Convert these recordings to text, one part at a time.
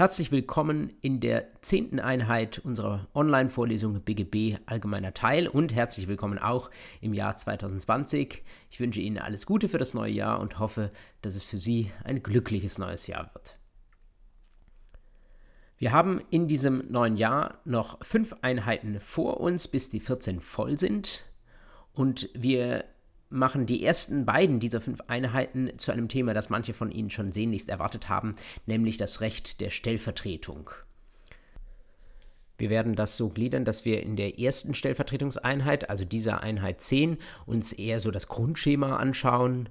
Herzlich willkommen in der zehnten Einheit unserer Online-Vorlesung BGB Allgemeiner Teil und herzlich willkommen auch im Jahr 2020. Ich wünsche Ihnen alles Gute für das neue Jahr und hoffe, dass es für Sie ein glückliches neues Jahr wird. Wir haben in diesem neuen Jahr noch fünf Einheiten vor uns, bis die 14 voll sind. Und wir machen die ersten beiden dieser fünf Einheiten zu einem Thema, das manche von Ihnen schon sehnlichst erwartet haben, nämlich das Recht der Stellvertretung. Wir werden das so gliedern, dass wir in der ersten Stellvertretungseinheit, also dieser Einheit 10, uns eher so das Grundschema anschauen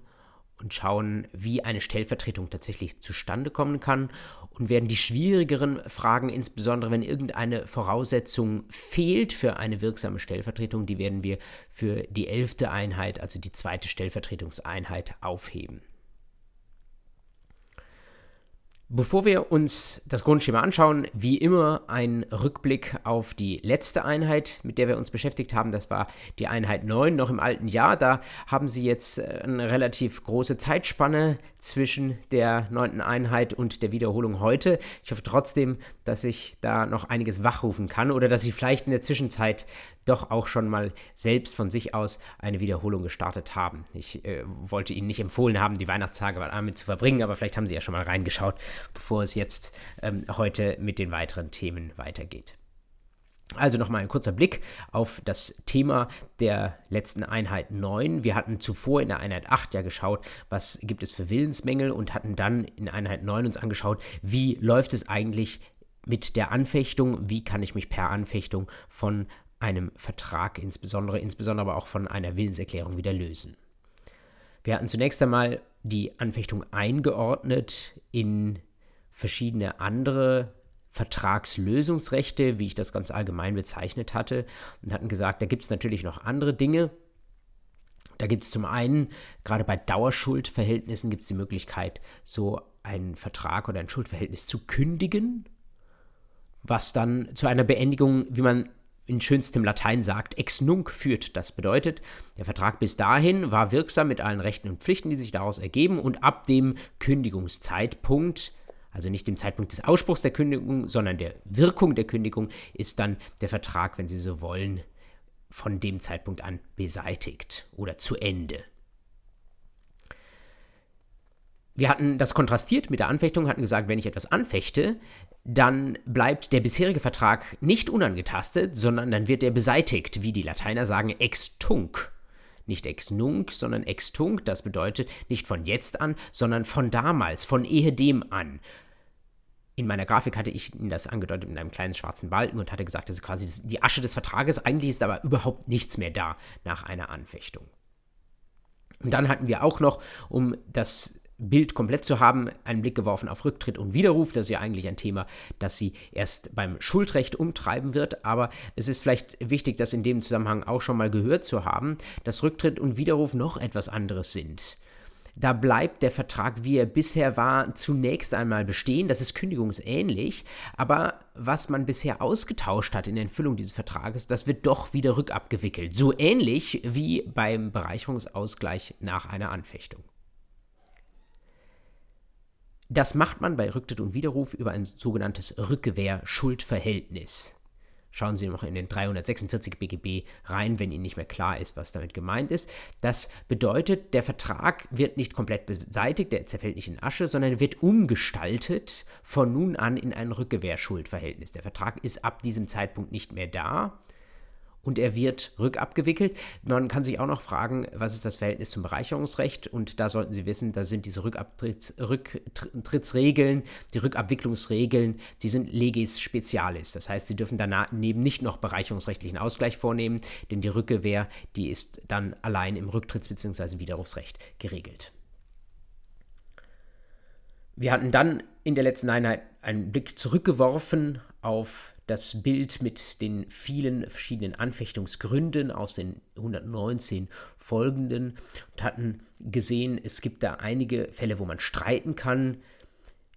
und schauen, wie eine Stellvertretung tatsächlich zustande kommen kann und werden die schwierigeren Fragen, insbesondere wenn irgendeine Voraussetzung fehlt für eine wirksame Stellvertretung, die werden wir für die elfte Einheit, also die zweite Stellvertretungseinheit, aufheben. Bevor wir uns das Grundschema anschauen, wie immer ein Rückblick auf die letzte Einheit, mit der wir uns beschäftigt haben. Das war die Einheit 9 noch im alten Jahr. Da haben Sie jetzt äh, eine relativ große Zeitspanne zwischen der neunten Einheit und der Wiederholung heute. Ich hoffe trotzdem, dass ich da noch einiges wachrufen kann oder dass Sie vielleicht in der Zwischenzeit doch auch schon mal selbst von sich aus eine Wiederholung gestartet haben. Ich äh, wollte Ihnen nicht empfohlen haben, die Weihnachtstage damit zu verbringen, aber vielleicht haben Sie ja schon mal reingeschaut, bevor es jetzt ähm, heute mit den weiteren Themen weitergeht. Also nochmal ein kurzer Blick auf das Thema der letzten Einheit 9. Wir hatten zuvor in der Einheit 8 ja geschaut, was gibt es für Willensmängel und hatten dann in Einheit 9 uns angeschaut, wie läuft es eigentlich mit der Anfechtung, wie kann ich mich per Anfechtung von einem Vertrag, insbesondere, insbesondere aber auch von einer Willenserklärung wieder lösen. Wir hatten zunächst einmal die Anfechtung eingeordnet in verschiedene andere Vertragslösungsrechte, wie ich das ganz allgemein bezeichnet hatte, und hatten gesagt, da gibt es natürlich noch andere Dinge. Da gibt es zum einen, gerade bei Dauerschuldverhältnissen, gibt es die Möglichkeit, so einen Vertrag oder ein Schuldverhältnis zu kündigen, was dann zu einer Beendigung, wie man in schönstem Latein sagt, ex nunc führt. Das bedeutet, der Vertrag bis dahin war wirksam mit allen Rechten und Pflichten, die sich daraus ergeben, und ab dem Kündigungszeitpunkt, also nicht dem Zeitpunkt des Ausspruchs der Kündigung, sondern der Wirkung der Kündigung, ist dann der Vertrag, wenn Sie so wollen, von dem Zeitpunkt an beseitigt oder zu Ende. Wir hatten das kontrastiert mit der Anfechtung, hatten gesagt, wenn ich etwas anfechte, dann bleibt der bisherige Vertrag nicht unangetastet, sondern dann wird er beseitigt, wie die Lateiner sagen, ex tunc. Nicht ex nunc, sondern ex tunc, das bedeutet nicht von jetzt an, sondern von damals, von ehedem an. In meiner Grafik hatte ich Ihnen das angedeutet mit einem kleinen schwarzen Balken und hatte gesagt, das ist quasi die Asche des Vertrages. Eigentlich ist aber überhaupt nichts mehr da nach einer Anfechtung. Und dann hatten wir auch noch, um das Bild komplett zu haben, einen Blick geworfen auf Rücktritt und Widerruf. Das ist ja eigentlich ein Thema, das sie erst beim Schuldrecht umtreiben wird. Aber es ist vielleicht wichtig, das in dem Zusammenhang auch schon mal gehört zu haben, dass Rücktritt und Widerruf noch etwas anderes sind. Da bleibt der Vertrag, wie er bisher war, zunächst einmal bestehen. Das ist kündigungsähnlich. Aber was man bisher ausgetauscht hat in der Entfüllung dieses Vertrages, das wird doch wieder rückabgewickelt. So ähnlich wie beim Bereicherungsausgleich nach einer Anfechtung. Das macht man bei Rücktritt und Widerruf über ein sogenanntes Rückwehr-Schuldverhältnis. Schauen Sie noch in den 346 BGB rein, wenn Ihnen nicht mehr klar ist, was damit gemeint ist. Das bedeutet, der Vertrag wird nicht komplett beseitigt, der zerfällt nicht in Asche, sondern wird umgestaltet von nun an in ein Rückgewehrschuldverhältnis. Der Vertrag ist ab diesem Zeitpunkt nicht mehr da und er wird rückabgewickelt. Man kann sich auch noch fragen, was ist das Verhältnis zum Bereicherungsrecht? Und da sollten Sie wissen, da sind diese Rückabtritts, Rücktrittsregeln, die Rückabwicklungsregeln, die sind legis specialis. Das heißt, Sie dürfen daneben nicht noch bereicherungsrechtlichen Ausgleich vornehmen, denn die Rückgewehr, die ist dann allein im Rücktritts- bzw. Widerrufsrecht geregelt. Wir hatten dann in der letzten Einheit einen Blick zurückgeworfen auf das Bild mit den vielen verschiedenen Anfechtungsgründen aus den 119 folgenden und hatten gesehen, es gibt da einige Fälle, wo man streiten kann,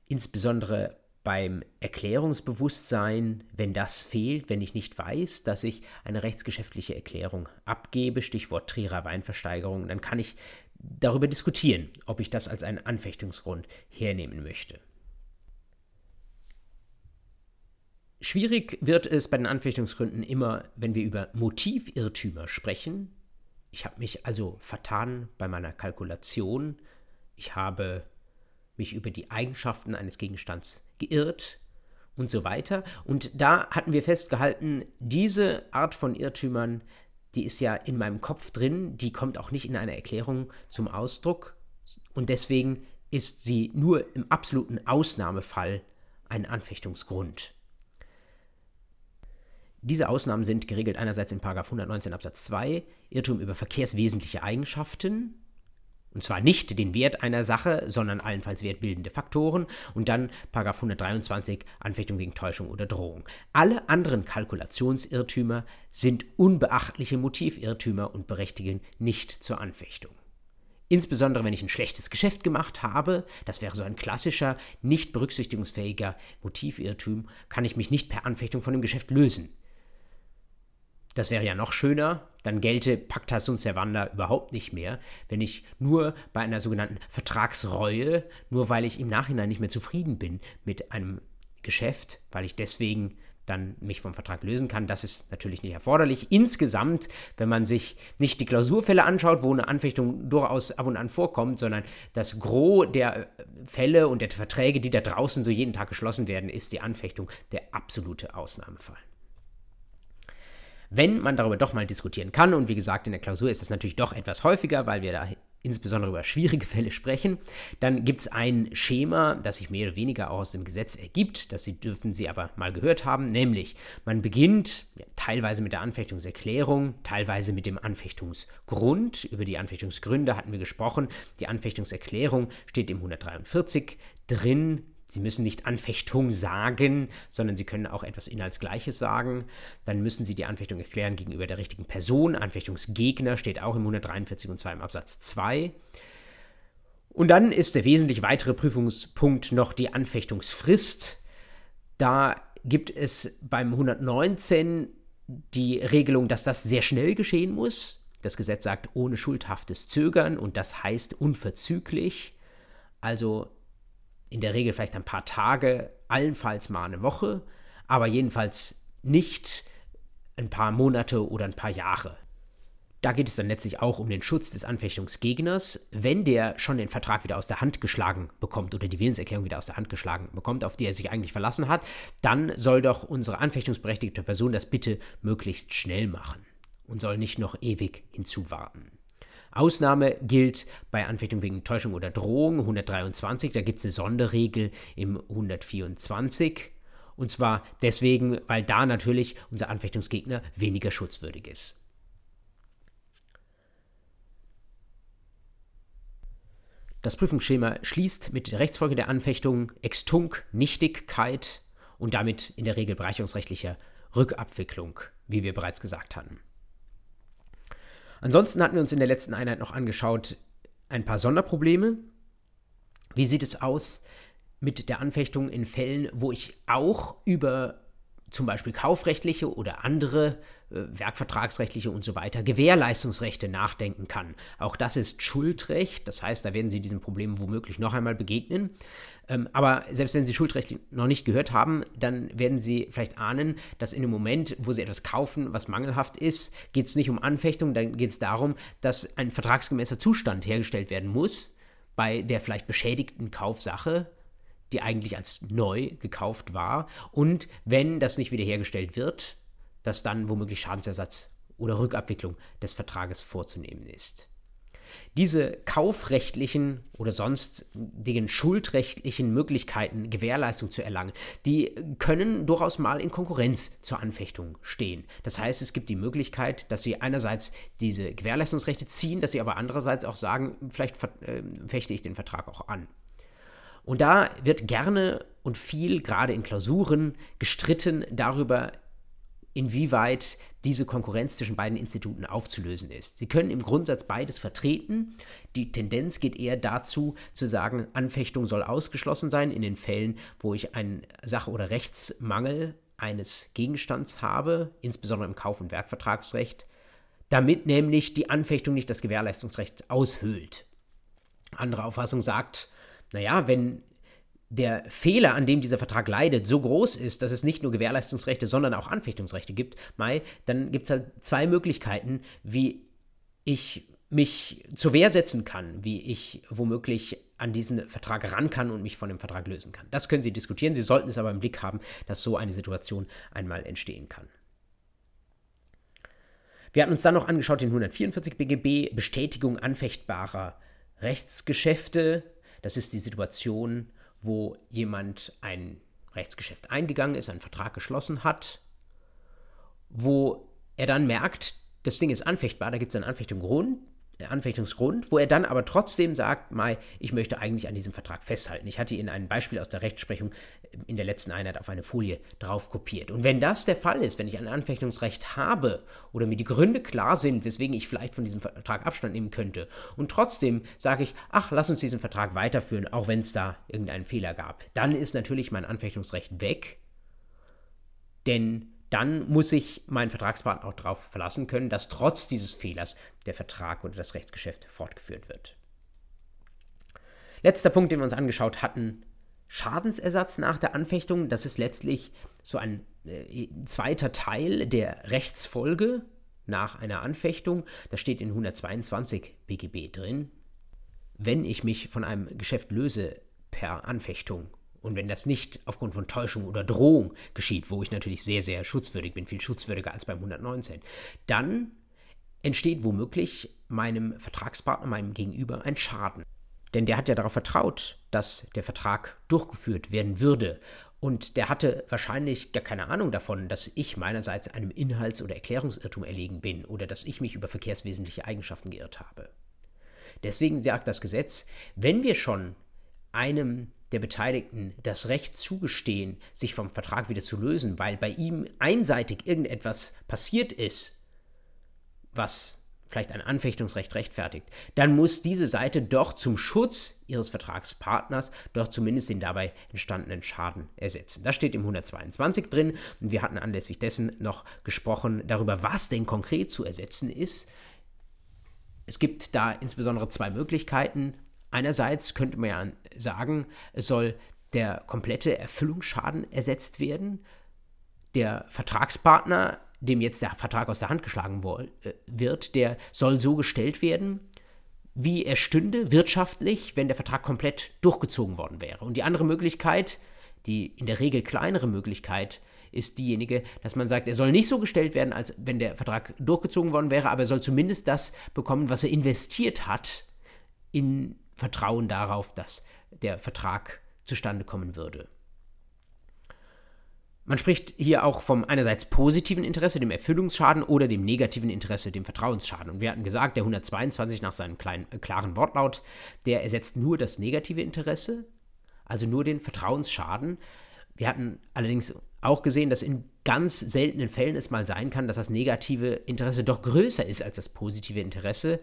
insbesondere beim Erklärungsbewusstsein, wenn das fehlt, wenn ich nicht weiß, dass ich eine rechtsgeschäftliche Erklärung abgebe, Stichwort Trierer Weinversteigerung, dann kann ich darüber diskutieren, ob ich das als einen Anfechtungsgrund hernehmen möchte. Schwierig wird es bei den Anfechtungsgründen immer, wenn wir über Motivirrtümer sprechen. Ich habe mich also vertan bei meiner Kalkulation. Ich habe mich über die Eigenschaften eines Gegenstands geirrt und so weiter. Und da hatten wir festgehalten, diese Art von Irrtümern, die ist ja in meinem Kopf drin, die kommt auch nicht in einer Erklärung zum Ausdruck. Und deswegen ist sie nur im absoluten Ausnahmefall ein Anfechtungsgrund. Diese Ausnahmen sind geregelt einerseits in 119 Absatz 2, Irrtum über verkehrswesentliche Eigenschaften, und zwar nicht den Wert einer Sache, sondern allenfalls wertbildende Faktoren. Und dann 123 Anfechtung wegen Täuschung oder Drohung. Alle anderen Kalkulationsirrtümer sind unbeachtliche Motivirrtümer und berechtigen nicht zur Anfechtung. Insbesondere wenn ich ein schlechtes Geschäft gemacht habe, das wäre so ein klassischer, nicht berücksichtigungsfähiger Motivirrtum, kann ich mich nicht per Anfechtung von dem Geschäft lösen. Das wäre ja noch schöner, dann gelte Pacta sunt servanda überhaupt nicht mehr, wenn ich nur bei einer sogenannten Vertragsreue, nur weil ich im Nachhinein nicht mehr zufrieden bin mit einem Geschäft, weil ich deswegen dann mich vom Vertrag lösen kann. Das ist natürlich nicht erforderlich. Insgesamt, wenn man sich nicht die Klausurfälle anschaut, wo eine Anfechtung durchaus ab und an vorkommt, sondern das Gros der Fälle und der Verträge, die da draußen so jeden Tag geschlossen werden, ist die Anfechtung der absolute Ausnahmefall wenn man darüber doch mal diskutieren kann, und wie gesagt, in der Klausur ist das natürlich doch etwas häufiger, weil wir da insbesondere über schwierige Fälle sprechen, dann gibt es ein Schema, das sich mehr oder weniger auch aus dem Gesetz ergibt, das Sie, dürfen Sie aber mal gehört haben, nämlich man beginnt ja, teilweise mit der Anfechtungserklärung, teilweise mit dem Anfechtungsgrund. Über die Anfechtungsgründe hatten wir gesprochen. Die Anfechtungserklärung steht im 143 drin, Sie müssen nicht Anfechtung sagen, sondern Sie können auch etwas Inhaltsgleiches sagen. Dann müssen Sie die Anfechtung erklären gegenüber der richtigen Person. Anfechtungsgegner steht auch im 143 und zwar im Absatz 2. Und dann ist der wesentlich weitere Prüfungspunkt noch die Anfechtungsfrist. Da gibt es beim 119 die Regelung, dass das sehr schnell geschehen muss. Das Gesetz sagt ohne schuldhaftes Zögern und das heißt unverzüglich. Also in der Regel vielleicht ein paar Tage, allenfalls mal eine Woche, aber jedenfalls nicht ein paar Monate oder ein paar Jahre. Da geht es dann letztlich auch um den Schutz des Anfechtungsgegners. Wenn der schon den Vertrag wieder aus der Hand geschlagen bekommt oder die Willenserklärung wieder aus der Hand geschlagen bekommt, auf die er sich eigentlich verlassen hat, dann soll doch unsere anfechtungsberechtigte Person das bitte möglichst schnell machen und soll nicht noch ewig hinzuwarten. Ausnahme gilt bei Anfechtung wegen Täuschung oder Drohung 123, da gibt es eine Sonderregel im 124. Und zwar deswegen, weil da natürlich unser Anfechtungsgegner weniger schutzwürdig ist. Das Prüfungsschema schließt mit der Rechtsfolge der Anfechtung Extunk, Nichtigkeit und damit in der Regel bereicherungsrechtlicher Rückabwicklung, wie wir bereits gesagt hatten. Ansonsten hatten wir uns in der letzten Einheit noch angeschaut ein paar Sonderprobleme. Wie sieht es aus mit der Anfechtung in Fällen, wo ich auch über zum Beispiel kaufrechtliche oder andere äh, werkvertragsrechtliche und so weiter Gewährleistungsrechte nachdenken kann. Auch das ist Schuldrecht, das heißt, da werden Sie diesen Problemen womöglich noch einmal begegnen. Ähm, aber selbst wenn Sie Schuldrecht noch nicht gehört haben, dann werden Sie vielleicht ahnen, dass in dem Moment, wo Sie etwas kaufen, was mangelhaft ist, geht es nicht um Anfechtung, dann geht es darum, dass ein vertragsgemäßer Zustand hergestellt werden muss bei der vielleicht beschädigten Kaufsache die eigentlich als neu gekauft war. Und wenn das nicht wiederhergestellt wird, dass dann womöglich Schadensersatz oder Rückabwicklung des Vertrages vorzunehmen ist. Diese kaufrechtlichen oder sonstigen schuldrechtlichen Möglichkeiten, Gewährleistung zu erlangen, die können durchaus mal in Konkurrenz zur Anfechtung stehen. Das heißt, es gibt die Möglichkeit, dass Sie einerseits diese Gewährleistungsrechte ziehen, dass Sie aber andererseits auch sagen, vielleicht äh, fechte ich den Vertrag auch an. Und da wird gerne und viel, gerade in Klausuren, gestritten darüber, inwieweit diese Konkurrenz zwischen beiden Instituten aufzulösen ist. Sie können im Grundsatz beides vertreten. Die Tendenz geht eher dazu, zu sagen, Anfechtung soll ausgeschlossen sein in den Fällen, wo ich einen Sach- oder Rechtsmangel eines Gegenstands habe, insbesondere im Kauf- und Werkvertragsrecht, damit nämlich die Anfechtung nicht das Gewährleistungsrecht aushöhlt. Andere Auffassung sagt, naja, wenn der Fehler, an dem dieser Vertrag leidet, so groß ist, dass es nicht nur Gewährleistungsrechte, sondern auch Anfechtungsrechte gibt, Mai, dann gibt es halt zwei Möglichkeiten, wie ich mich zur Wehr setzen kann, wie ich womöglich an diesen Vertrag ran kann und mich von dem Vertrag lösen kann. Das können Sie diskutieren. Sie sollten es aber im Blick haben, dass so eine Situation einmal entstehen kann. Wir hatten uns dann noch angeschaut den 144 BGB, Bestätigung anfechtbarer Rechtsgeschäfte. Das ist die Situation, wo jemand ein Rechtsgeschäft eingegangen ist, einen Vertrag geschlossen hat, wo er dann merkt, das Ding ist anfechtbar, da gibt es einen Anfechtungsgrund, Anfechtungsgrund, wo er dann aber trotzdem sagt, Mai, ich möchte eigentlich an diesem Vertrag festhalten. Ich hatte Ihnen ein Beispiel aus der Rechtsprechung in der letzten Einheit auf eine Folie drauf kopiert. Und wenn das der Fall ist, wenn ich ein Anfechtungsrecht habe oder mir die Gründe klar sind, weswegen ich vielleicht von diesem Vertrag Abstand nehmen könnte, und trotzdem sage ich, ach, lass uns diesen Vertrag weiterführen, auch wenn es da irgendeinen Fehler gab, dann ist natürlich mein Anfechtungsrecht weg, denn dann muss sich mein Vertragspartner auch darauf verlassen können, dass trotz dieses Fehlers der Vertrag oder das Rechtsgeschäft fortgeführt wird. Letzter Punkt, den wir uns angeschaut hatten, Schadensersatz nach der Anfechtung. Das ist letztlich so ein äh, zweiter Teil der Rechtsfolge nach einer Anfechtung. Das steht in 122 BGB drin. Wenn ich mich von einem Geschäft löse per Anfechtung und wenn das nicht aufgrund von Täuschung oder Drohung geschieht, wo ich natürlich sehr, sehr schutzwürdig bin, viel schutzwürdiger als beim 119, dann entsteht womöglich meinem Vertragspartner, meinem Gegenüber ein Schaden. Denn der hat ja darauf vertraut, dass der Vertrag durchgeführt werden würde. Und der hatte wahrscheinlich gar keine Ahnung davon, dass ich meinerseits einem Inhalts- oder Erklärungsirrtum erlegen bin oder dass ich mich über verkehrswesentliche Eigenschaften geirrt habe. Deswegen sagt das Gesetz, wenn wir schon einem der Beteiligten das Recht zugestehen, sich vom Vertrag wieder zu lösen, weil bei ihm einseitig irgendetwas passiert ist, was vielleicht ein Anfechtungsrecht rechtfertigt, dann muss diese Seite doch zum Schutz ihres Vertragspartners doch zumindest den dabei entstandenen Schaden ersetzen. Das steht im 122 drin und wir hatten anlässlich dessen noch gesprochen darüber, was denn konkret zu ersetzen ist. Es gibt da insbesondere zwei Möglichkeiten. Einerseits könnte man ja sagen, es soll der komplette Erfüllungsschaden ersetzt werden. Der Vertragspartner, dem jetzt der Vertrag aus der Hand geschlagen äh, wird, der soll so gestellt werden, wie er stünde wirtschaftlich, wenn der Vertrag komplett durchgezogen worden wäre. Und die andere Möglichkeit, die in der Regel kleinere Möglichkeit, ist diejenige, dass man sagt, er soll nicht so gestellt werden, als wenn der Vertrag durchgezogen worden wäre, aber er soll zumindest das bekommen, was er investiert hat in Vertrauen darauf, dass der Vertrag zustande kommen würde. Man spricht hier auch vom einerseits positiven Interesse, dem Erfüllungsschaden, oder dem negativen Interesse, dem Vertrauensschaden. Und wir hatten gesagt, der 122 nach seinem kleinen, äh, klaren Wortlaut, der ersetzt nur das negative Interesse, also nur den Vertrauensschaden. Wir hatten allerdings auch gesehen, dass in ganz seltenen Fällen es mal sein kann, dass das negative Interesse doch größer ist als das positive Interesse.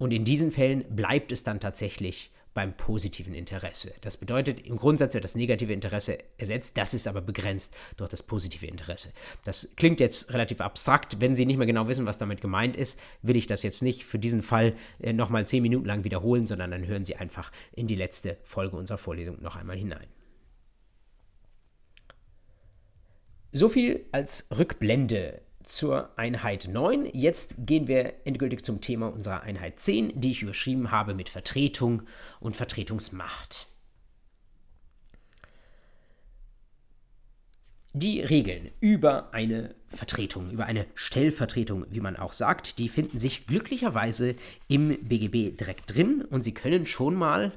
Und in diesen Fällen bleibt es dann tatsächlich beim positiven Interesse. Das bedeutet, im Grundsatz wird das negative Interesse ersetzt, das ist aber begrenzt durch das positive Interesse. Das klingt jetzt relativ abstrakt. Wenn Sie nicht mehr genau wissen, was damit gemeint ist, will ich das jetzt nicht für diesen Fall äh, nochmal zehn Minuten lang wiederholen, sondern dann hören Sie einfach in die letzte Folge unserer Vorlesung noch einmal hinein. So viel als Rückblende zur Einheit 9. Jetzt gehen wir endgültig zum Thema unserer Einheit 10, die ich überschrieben habe mit Vertretung und Vertretungsmacht. Die Regeln über eine Vertretung, über eine Stellvertretung, wie man auch sagt, die finden sich glücklicherweise im BGB direkt drin und Sie können schon mal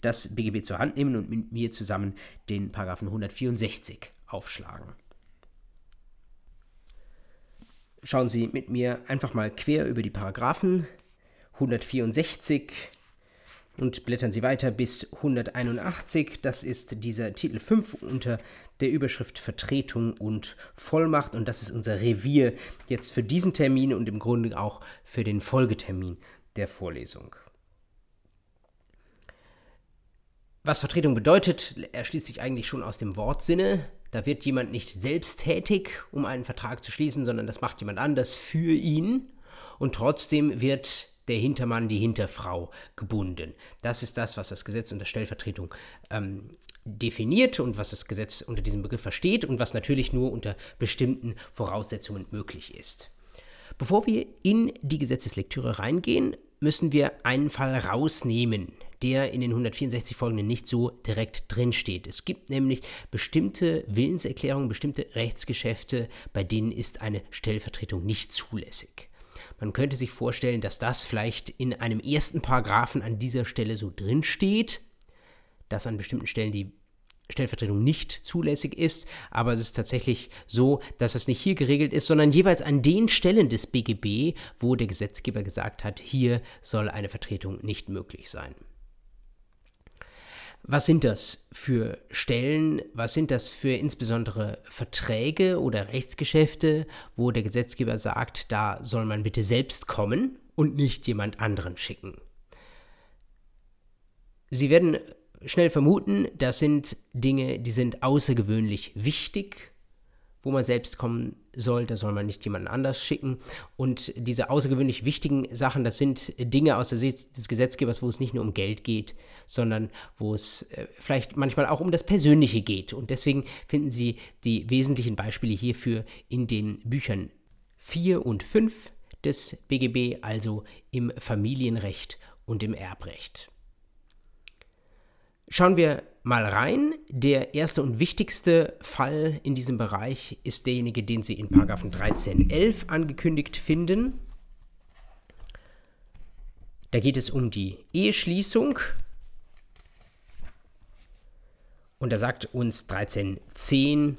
das BGB zur Hand nehmen und mit mir zusammen den Paragraphen 164 aufschlagen schauen Sie mit mir einfach mal quer über die Paragraphen 164 und blättern Sie weiter bis 181. Das ist dieser Titel 5 unter der Überschrift Vertretung und Vollmacht und das ist unser Revier jetzt für diesen Termin und im Grunde auch für den Folgetermin der Vorlesung. Was Vertretung bedeutet, erschließt sich eigentlich schon aus dem Wortsinne. Da wird jemand nicht selbst tätig, um einen Vertrag zu schließen, sondern das macht jemand anders für ihn. Und trotzdem wird der Hintermann, die Hinterfrau gebunden. Das ist das, was das Gesetz unter Stellvertretung ähm, definiert und was das Gesetz unter diesem Begriff versteht und was natürlich nur unter bestimmten Voraussetzungen möglich ist. Bevor wir in die Gesetzeslektüre reingehen, müssen wir einen Fall rausnehmen, der in den 164 folgenden nicht so direkt drinsteht. Es gibt nämlich bestimmte Willenserklärungen, bestimmte Rechtsgeschäfte, bei denen ist eine Stellvertretung nicht zulässig. Man könnte sich vorstellen, dass das vielleicht in einem ersten Paragraphen an dieser Stelle so drinsteht, dass an bestimmten Stellen die Stellvertretung nicht zulässig ist, aber es ist tatsächlich so, dass es nicht hier geregelt ist, sondern jeweils an den Stellen des BGB, wo der Gesetzgeber gesagt hat, hier soll eine Vertretung nicht möglich sein. Was sind das für Stellen? Was sind das für insbesondere Verträge oder Rechtsgeschäfte, wo der Gesetzgeber sagt, da soll man bitte selbst kommen und nicht jemand anderen schicken? Sie werden schnell vermuten, das sind Dinge, die sind außergewöhnlich wichtig, wo man selbst kommen soll, da soll man nicht jemanden anders schicken. Und diese außergewöhnlich wichtigen Sachen, das sind Dinge aus der Sicht des Gesetzgebers, wo es nicht nur um Geld geht, sondern wo es äh, vielleicht manchmal auch um das Persönliche geht. Und deswegen finden Sie die wesentlichen Beispiele hierfür in den Büchern 4 und 5 des BGB, also im Familienrecht und im Erbrecht. Schauen wir mal rein. Der erste und wichtigste Fall in diesem Bereich ist derjenige, den Sie in 13.11 angekündigt finden. Da geht es um die Eheschließung. Und da sagt uns 13.10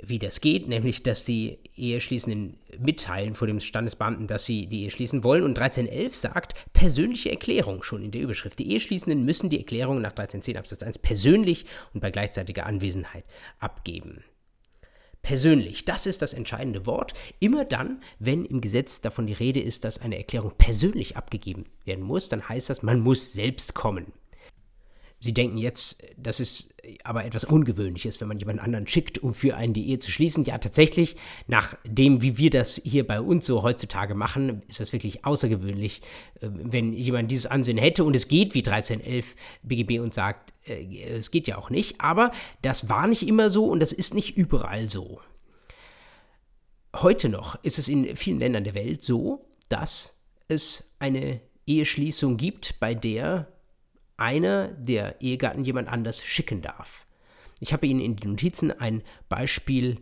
wie das geht, nämlich dass die Eheschließenden mitteilen vor dem Standesbeamten, dass sie die Ehe schließen wollen. Und 1311 sagt persönliche Erklärung schon in der Überschrift. Die Eheschließenden müssen die Erklärung nach 1310 Absatz 1 persönlich und bei gleichzeitiger Anwesenheit abgeben. Persönlich, das ist das entscheidende Wort. Immer dann, wenn im Gesetz davon die Rede ist, dass eine Erklärung persönlich abgegeben werden muss, dann heißt das, man muss selbst kommen. Sie denken jetzt, das ist aber etwas Ungewöhnliches, wenn man jemanden anderen schickt, um für einen die Ehe zu schließen. Ja, tatsächlich, nach dem, wie wir das hier bei uns so heutzutage machen, ist das wirklich außergewöhnlich, äh, wenn jemand dieses Ansehen hätte und es geht wie 1311 BGB und sagt, äh, es geht ja auch nicht. Aber das war nicht immer so und das ist nicht überall so. Heute noch ist es in vielen Ländern der Welt so, dass es eine Eheschließung gibt, bei der einer der Ehegatten jemand anders schicken darf. Ich habe Ihnen in den Notizen ein Beispiel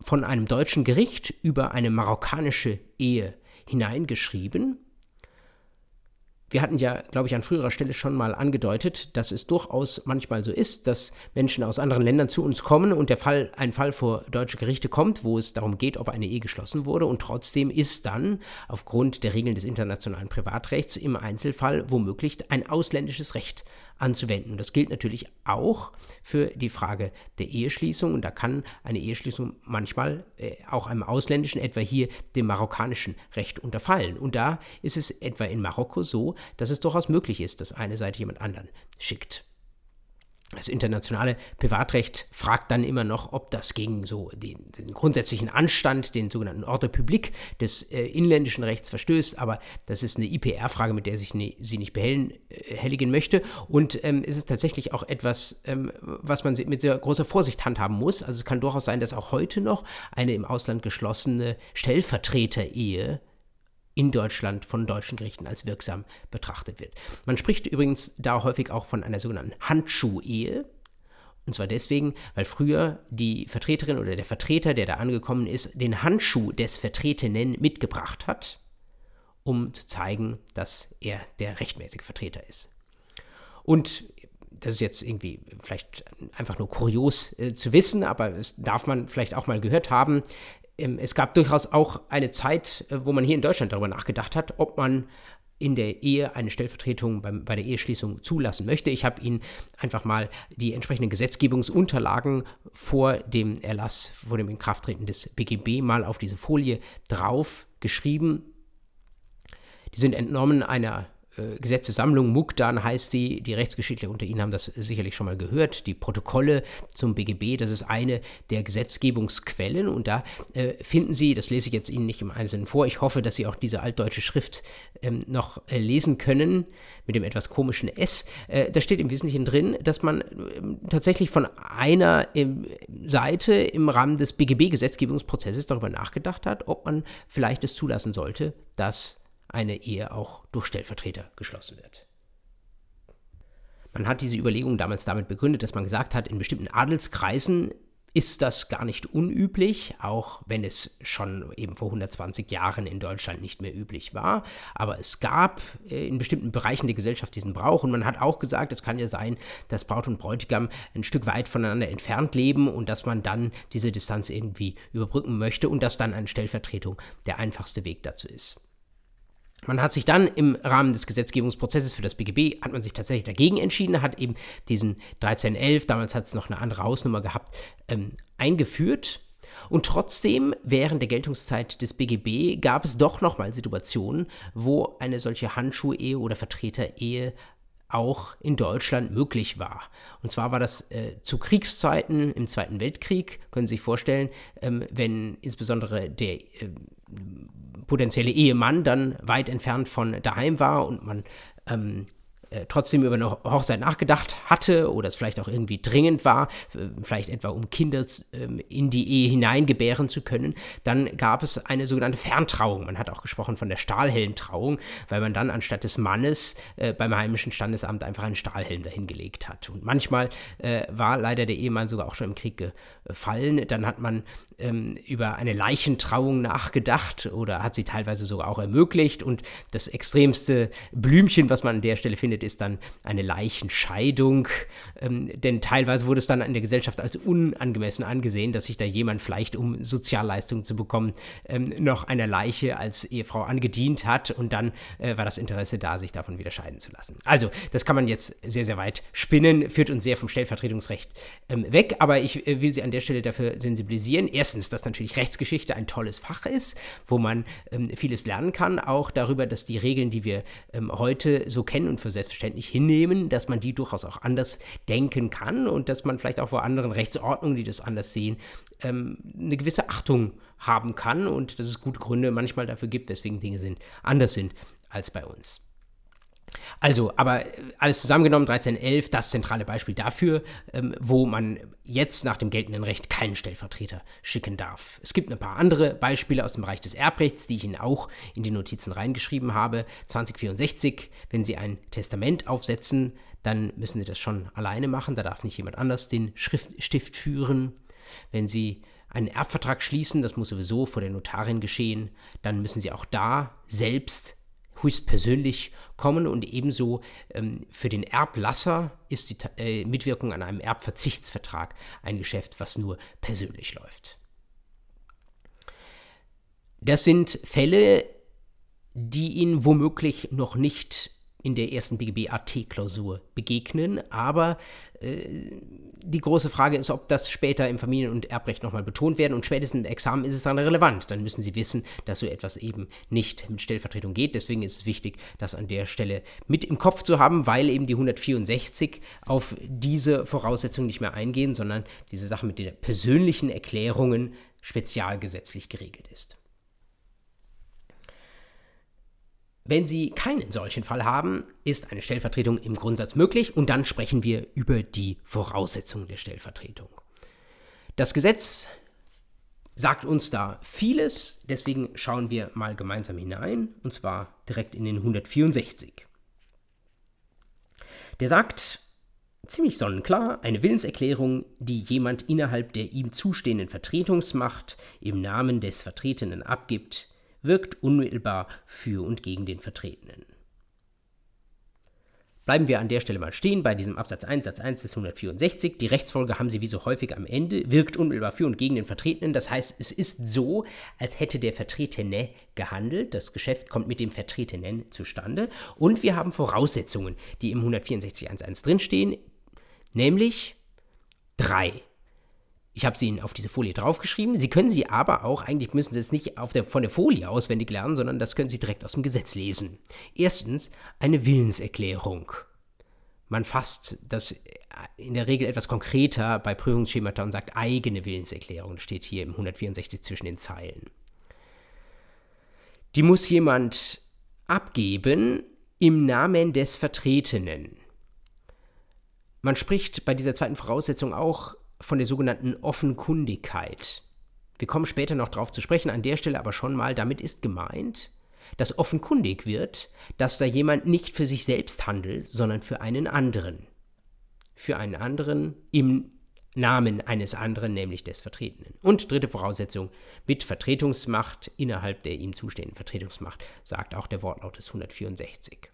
von einem deutschen Gericht über eine marokkanische Ehe hineingeschrieben. Wir hatten ja, glaube ich, an früherer Stelle schon mal angedeutet, dass es durchaus manchmal so ist, dass Menschen aus anderen Ländern zu uns kommen und der Fall, ein Fall vor deutsche Gerichte kommt, wo es darum geht, ob eine Ehe geschlossen wurde und trotzdem ist dann aufgrund der Regeln des internationalen Privatrechts im Einzelfall womöglich ein ausländisches Recht anzuwenden. Das gilt natürlich auch für die Frage der Eheschließung. Und da kann eine Eheschließung manchmal äh, auch einem ausländischen, etwa hier dem marokkanischen Recht unterfallen. Und da ist es etwa in Marokko so, dass es durchaus möglich ist, dass eine Seite jemand anderen schickt. Das internationale Privatrecht fragt dann immer noch, ob das gegen so den, den grundsätzlichen Anstand, den sogenannten Ordre public des äh, inländischen Rechts verstößt. Aber das ist eine IPR-Frage, mit der sich ne, sie nicht behelligen möchte. Und ähm, es ist tatsächlich auch etwas, ähm, was man mit sehr großer Vorsicht handhaben muss. Also es kann durchaus sein, dass auch heute noch eine im Ausland geschlossene Stellvertreter-Ehe in Deutschland von deutschen Gerichten als wirksam betrachtet wird. Man spricht übrigens da häufig auch von einer sogenannten Handschuhehe. Und zwar deswegen, weil früher die Vertreterin oder der Vertreter, der da angekommen ist, den Handschuh des Vertretenen mitgebracht hat, um zu zeigen, dass er der rechtmäßige Vertreter ist. Und das ist jetzt irgendwie vielleicht einfach nur kurios äh, zu wissen, aber es darf man vielleicht auch mal gehört haben. Ähm, es gab durchaus auch eine Zeit, äh, wo man hier in Deutschland darüber nachgedacht hat, ob man in der Ehe eine Stellvertretung beim, bei der Eheschließung zulassen möchte. Ich habe Ihnen einfach mal die entsprechenden Gesetzgebungsunterlagen vor dem Erlass, vor dem Inkrafttreten des BGB mal auf diese Folie drauf geschrieben. Die sind entnommen einer äh, Gesetzessammlung, Mukdan heißt sie, die Rechtsgeschichtler unter Ihnen haben das sicherlich schon mal gehört, die Protokolle zum BGB, das ist eine der Gesetzgebungsquellen. Und da äh, finden Sie, das lese ich jetzt Ihnen nicht im Einzelnen vor, ich hoffe, dass Sie auch diese altdeutsche Schrift ähm, noch äh, lesen können, mit dem etwas komischen S. Äh, da steht im Wesentlichen drin, dass man ähm, tatsächlich von einer ähm, Seite im Rahmen des BGB-Gesetzgebungsprozesses darüber nachgedacht hat, ob man vielleicht es zulassen sollte, dass eine Ehe auch durch Stellvertreter geschlossen wird. Man hat diese Überlegung damals damit begründet, dass man gesagt hat, in bestimmten Adelskreisen ist das gar nicht unüblich, auch wenn es schon eben vor 120 Jahren in Deutschland nicht mehr üblich war. Aber es gab äh, in bestimmten Bereichen der Gesellschaft diesen Brauch und man hat auch gesagt, es kann ja sein, dass Braut und Bräutigam ein Stück weit voneinander entfernt leben und dass man dann diese Distanz irgendwie überbrücken möchte und dass dann eine Stellvertretung der einfachste Weg dazu ist. Man hat sich dann im Rahmen des Gesetzgebungsprozesses für das BGB, hat man sich tatsächlich dagegen entschieden, hat eben diesen 1311, damals hat es noch eine andere Hausnummer gehabt, ähm, eingeführt. Und trotzdem, während der Geltungszeit des BGB gab es doch nochmal Situationen, wo eine solche Handschuhehe oder Vertreterehe auch in Deutschland möglich war. Und zwar war das äh, zu Kriegszeiten im Zweiten Weltkrieg, können Sie sich vorstellen, ähm, wenn insbesondere der äh, potenzielle Ehemann dann weit entfernt von daheim war und man ähm, äh, trotzdem über eine Hochzeit nachgedacht hatte oder es vielleicht auch irgendwie dringend war, äh, vielleicht etwa um Kinder ähm, in die Ehe hineingebären zu können, dann gab es eine sogenannte Ferntrauung. Man hat auch gesprochen von der Stahlhelmtrauung, weil man dann anstatt des Mannes äh, beim heimischen Standesamt einfach einen Stahlhelm dahingelegt hat. Und manchmal äh, war leider der Ehemann sogar auch schon im Krieg gefallen. Dann hat man ähm, über eine Leichentrauung nachgedacht oder hat sie teilweise sogar auch ermöglicht. Und das extremste Blümchen, was man an der Stelle findet, ist dann eine Leichenscheidung. Ähm, denn teilweise wurde es dann in der Gesellschaft als unangemessen angesehen, dass sich da jemand vielleicht, um Sozialleistungen zu bekommen, ähm, noch einer Leiche als Ehefrau angedient hat. Und dann äh, war das Interesse da, sich davon wieder scheiden zu lassen. Also, das kann man jetzt sehr, sehr weit spinnen, führt uns sehr vom Stellvertretungsrecht ähm, weg. Aber ich äh, will Sie an der Stelle dafür sensibilisieren. Erstens, dass natürlich Rechtsgeschichte ein tolles Fach ist, wo man ähm, vieles lernen kann, auch darüber, dass die Regeln, die wir ähm, heute so kennen und für selbstverständlich hinnehmen, dass man die durchaus auch anders denken kann und dass man vielleicht auch vor anderen Rechtsordnungen, die das anders sehen, ähm, eine gewisse Achtung haben kann und dass es gute Gründe manchmal dafür gibt, weswegen Dinge sind, anders sind als bei uns. Also, aber äh, alles zusammengenommen, 1311, das zentrale Beispiel dafür, ähm, wo man jetzt nach dem geltenden Recht keinen Stellvertreter schicken darf. Es gibt ein paar andere Beispiele aus dem Bereich des Erbrechts, die ich Ihnen auch in die Notizen reingeschrieben habe. 2064, wenn Sie ein Testament aufsetzen, dann müssen Sie das schon alleine machen, da darf nicht jemand anders den Schriftstift führen. Wenn Sie einen Erbvertrag schließen, das muss sowieso vor der Notarin geschehen, dann müssen Sie auch da selbst höchstpersönlich kommen und ebenso ähm, für den Erblasser ist die äh, Mitwirkung an einem Erbverzichtsvertrag ein Geschäft, was nur persönlich läuft. Das sind Fälle, die Ihnen womöglich noch nicht in der ersten BGB-AT-Klausur begegnen. Aber äh, die große Frage ist, ob das später im Familien- und Erbrecht nochmal betont werden. Und spätestens im Examen ist es dann relevant. Dann müssen Sie wissen, dass so etwas eben nicht mit Stellvertretung geht. Deswegen ist es wichtig, das an der Stelle mit im Kopf zu haben, weil eben die 164 auf diese Voraussetzungen nicht mehr eingehen, sondern diese Sache mit den persönlichen Erklärungen spezialgesetzlich geregelt ist. Wenn Sie keinen solchen Fall haben, ist eine Stellvertretung im Grundsatz möglich und dann sprechen wir über die Voraussetzungen der Stellvertretung. Das Gesetz sagt uns da vieles, deswegen schauen wir mal gemeinsam hinein und zwar direkt in den 164. Der sagt ziemlich sonnenklar, eine Willenserklärung, die jemand innerhalb der ihm zustehenden Vertretungsmacht im Namen des Vertretenen abgibt, wirkt unmittelbar für und gegen den Vertretenen. Bleiben wir an der Stelle mal stehen bei diesem Absatz 1, Satz 1 des 164. Die Rechtsfolge haben Sie wie so häufig am Ende, wirkt unmittelbar für und gegen den Vertretenen. Das heißt, es ist so, als hätte der Vertretene gehandelt. Das Geschäft kommt mit dem Vertretenen zustande. Und wir haben Voraussetzungen, die im 164 1.1 drinstehen, nämlich drei. Ich habe sie Ihnen auf diese Folie draufgeschrieben. Sie können sie aber auch, eigentlich müssen Sie es nicht der, von der Folie auswendig lernen, sondern das können Sie direkt aus dem Gesetz lesen. Erstens eine Willenserklärung. Man fasst das in der Regel etwas konkreter bei Prüfungsschemata und sagt eigene Willenserklärung. Steht hier im 164 zwischen den Zeilen. Die muss jemand abgeben im Namen des Vertretenen. Man spricht bei dieser zweiten Voraussetzung auch von der sogenannten Offenkundigkeit. Wir kommen später noch darauf zu sprechen, an der Stelle aber schon mal, damit ist gemeint, dass offenkundig wird, dass da jemand nicht für sich selbst handelt, sondern für einen anderen. Für einen anderen im Namen eines anderen, nämlich des Vertretenen. Und dritte Voraussetzung, mit Vertretungsmacht innerhalb der ihm zustehenden Vertretungsmacht, sagt auch der Wortlaut des 164.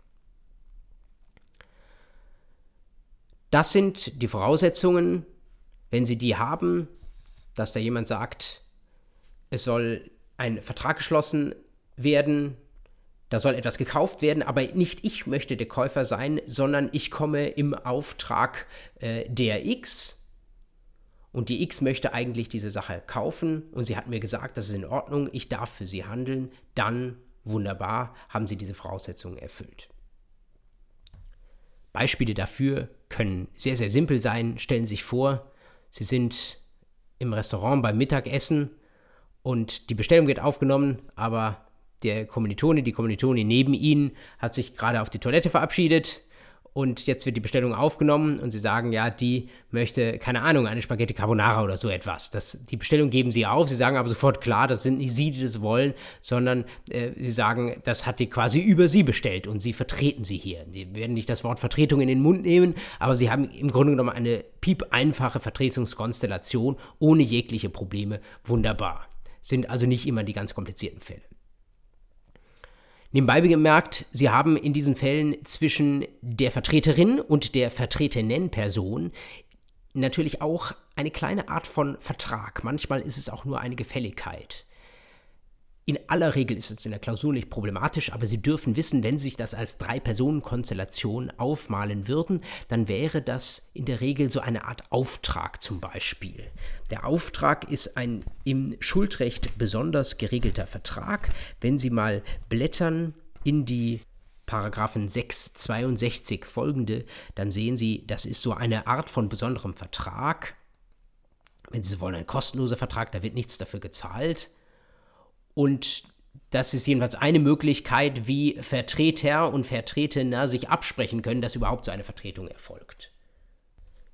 Das sind die Voraussetzungen, wenn Sie die haben, dass da jemand sagt, es soll ein Vertrag geschlossen werden, da soll etwas gekauft werden, aber nicht ich möchte der Käufer sein, sondern ich komme im Auftrag äh, der X und die X möchte eigentlich diese Sache kaufen und sie hat mir gesagt, das ist in Ordnung, ich darf für sie handeln, dann wunderbar, haben sie diese Voraussetzungen erfüllt. Beispiele dafür können sehr, sehr simpel sein. Stellen Sie sich vor, Sie sind im Restaurant beim Mittagessen und die Bestellung wird aufgenommen, aber der Kommilitone, die Kommilitone neben Ihnen hat sich gerade auf die Toilette verabschiedet und jetzt wird die Bestellung aufgenommen und sie sagen, ja, die möchte, keine Ahnung, eine Spaghetti Carbonara oder so etwas. Das, die Bestellung geben sie auf, sie sagen aber sofort, klar, das sind nicht sie, die das wollen, sondern äh, sie sagen, das hat die quasi über sie bestellt und sie vertreten sie hier. Sie werden nicht das Wort Vertretung in den Mund nehmen, aber sie haben im Grunde genommen eine piep einfache Vertretungskonstellation ohne jegliche Probleme. Wunderbar. Sind also nicht immer die ganz komplizierten Fälle. Nebenbei bemerkt, Sie haben in diesen Fällen zwischen der Vertreterin und der vertretenen Person natürlich auch eine kleine Art von Vertrag. Manchmal ist es auch nur eine Gefälligkeit. In aller Regel ist es in der Klausur nicht problematisch, aber Sie dürfen wissen, wenn Sie sich das als Drei-Personen-Konstellation aufmalen würden, dann wäre das in der Regel so eine Art Auftrag zum Beispiel. Der Auftrag ist ein im Schuldrecht besonders geregelter Vertrag. Wenn Sie mal blättern in die Paragraphen 662 folgende, dann sehen Sie, das ist so eine Art von besonderem Vertrag. Wenn Sie wollen, ein kostenloser Vertrag, da wird nichts dafür gezahlt. Und das ist jedenfalls eine Möglichkeit, wie Vertreter und Vertretener sich absprechen können, dass überhaupt so eine Vertretung erfolgt.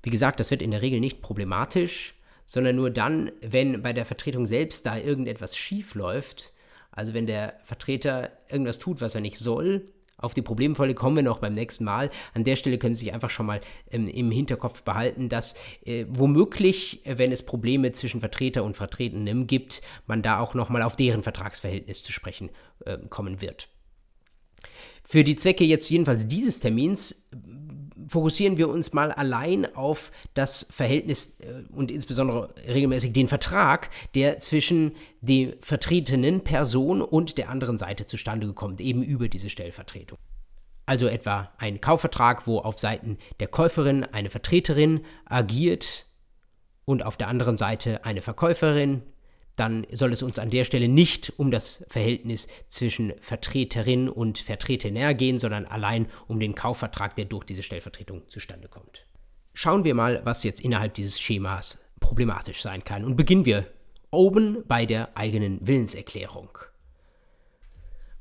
Wie gesagt, das wird in der Regel nicht problematisch, sondern nur dann, wenn bei der Vertretung selbst da irgendetwas schief läuft, also wenn der Vertreter irgendwas tut, was er nicht soll, auf die Problemfälle kommen wir noch beim nächsten Mal. An der Stelle können Sie sich einfach schon mal ähm, im Hinterkopf behalten, dass äh, womöglich, äh, wenn es Probleme zwischen Vertreter und Vertretenem gibt, man da auch nochmal auf deren Vertragsverhältnis zu sprechen äh, kommen wird. Für die Zwecke jetzt jedenfalls dieses Termins fokussieren wir uns mal allein auf das Verhältnis äh, und insbesondere regelmäßig den Vertrag, der zwischen der vertretenen Person und der anderen Seite zustande gekommen, eben über diese Stellvertretung. Also etwa ein Kaufvertrag, wo auf Seiten der Käuferin eine Vertreterin agiert und auf der anderen Seite eine Verkäuferin, dann soll es uns an der Stelle nicht um das Verhältnis zwischen Vertreterin und Vertretener gehen, sondern allein um den Kaufvertrag, der durch diese Stellvertretung zustande kommt. Schauen wir mal, was jetzt innerhalb dieses Schemas problematisch sein kann. Und beginnen wir oben bei der eigenen Willenserklärung.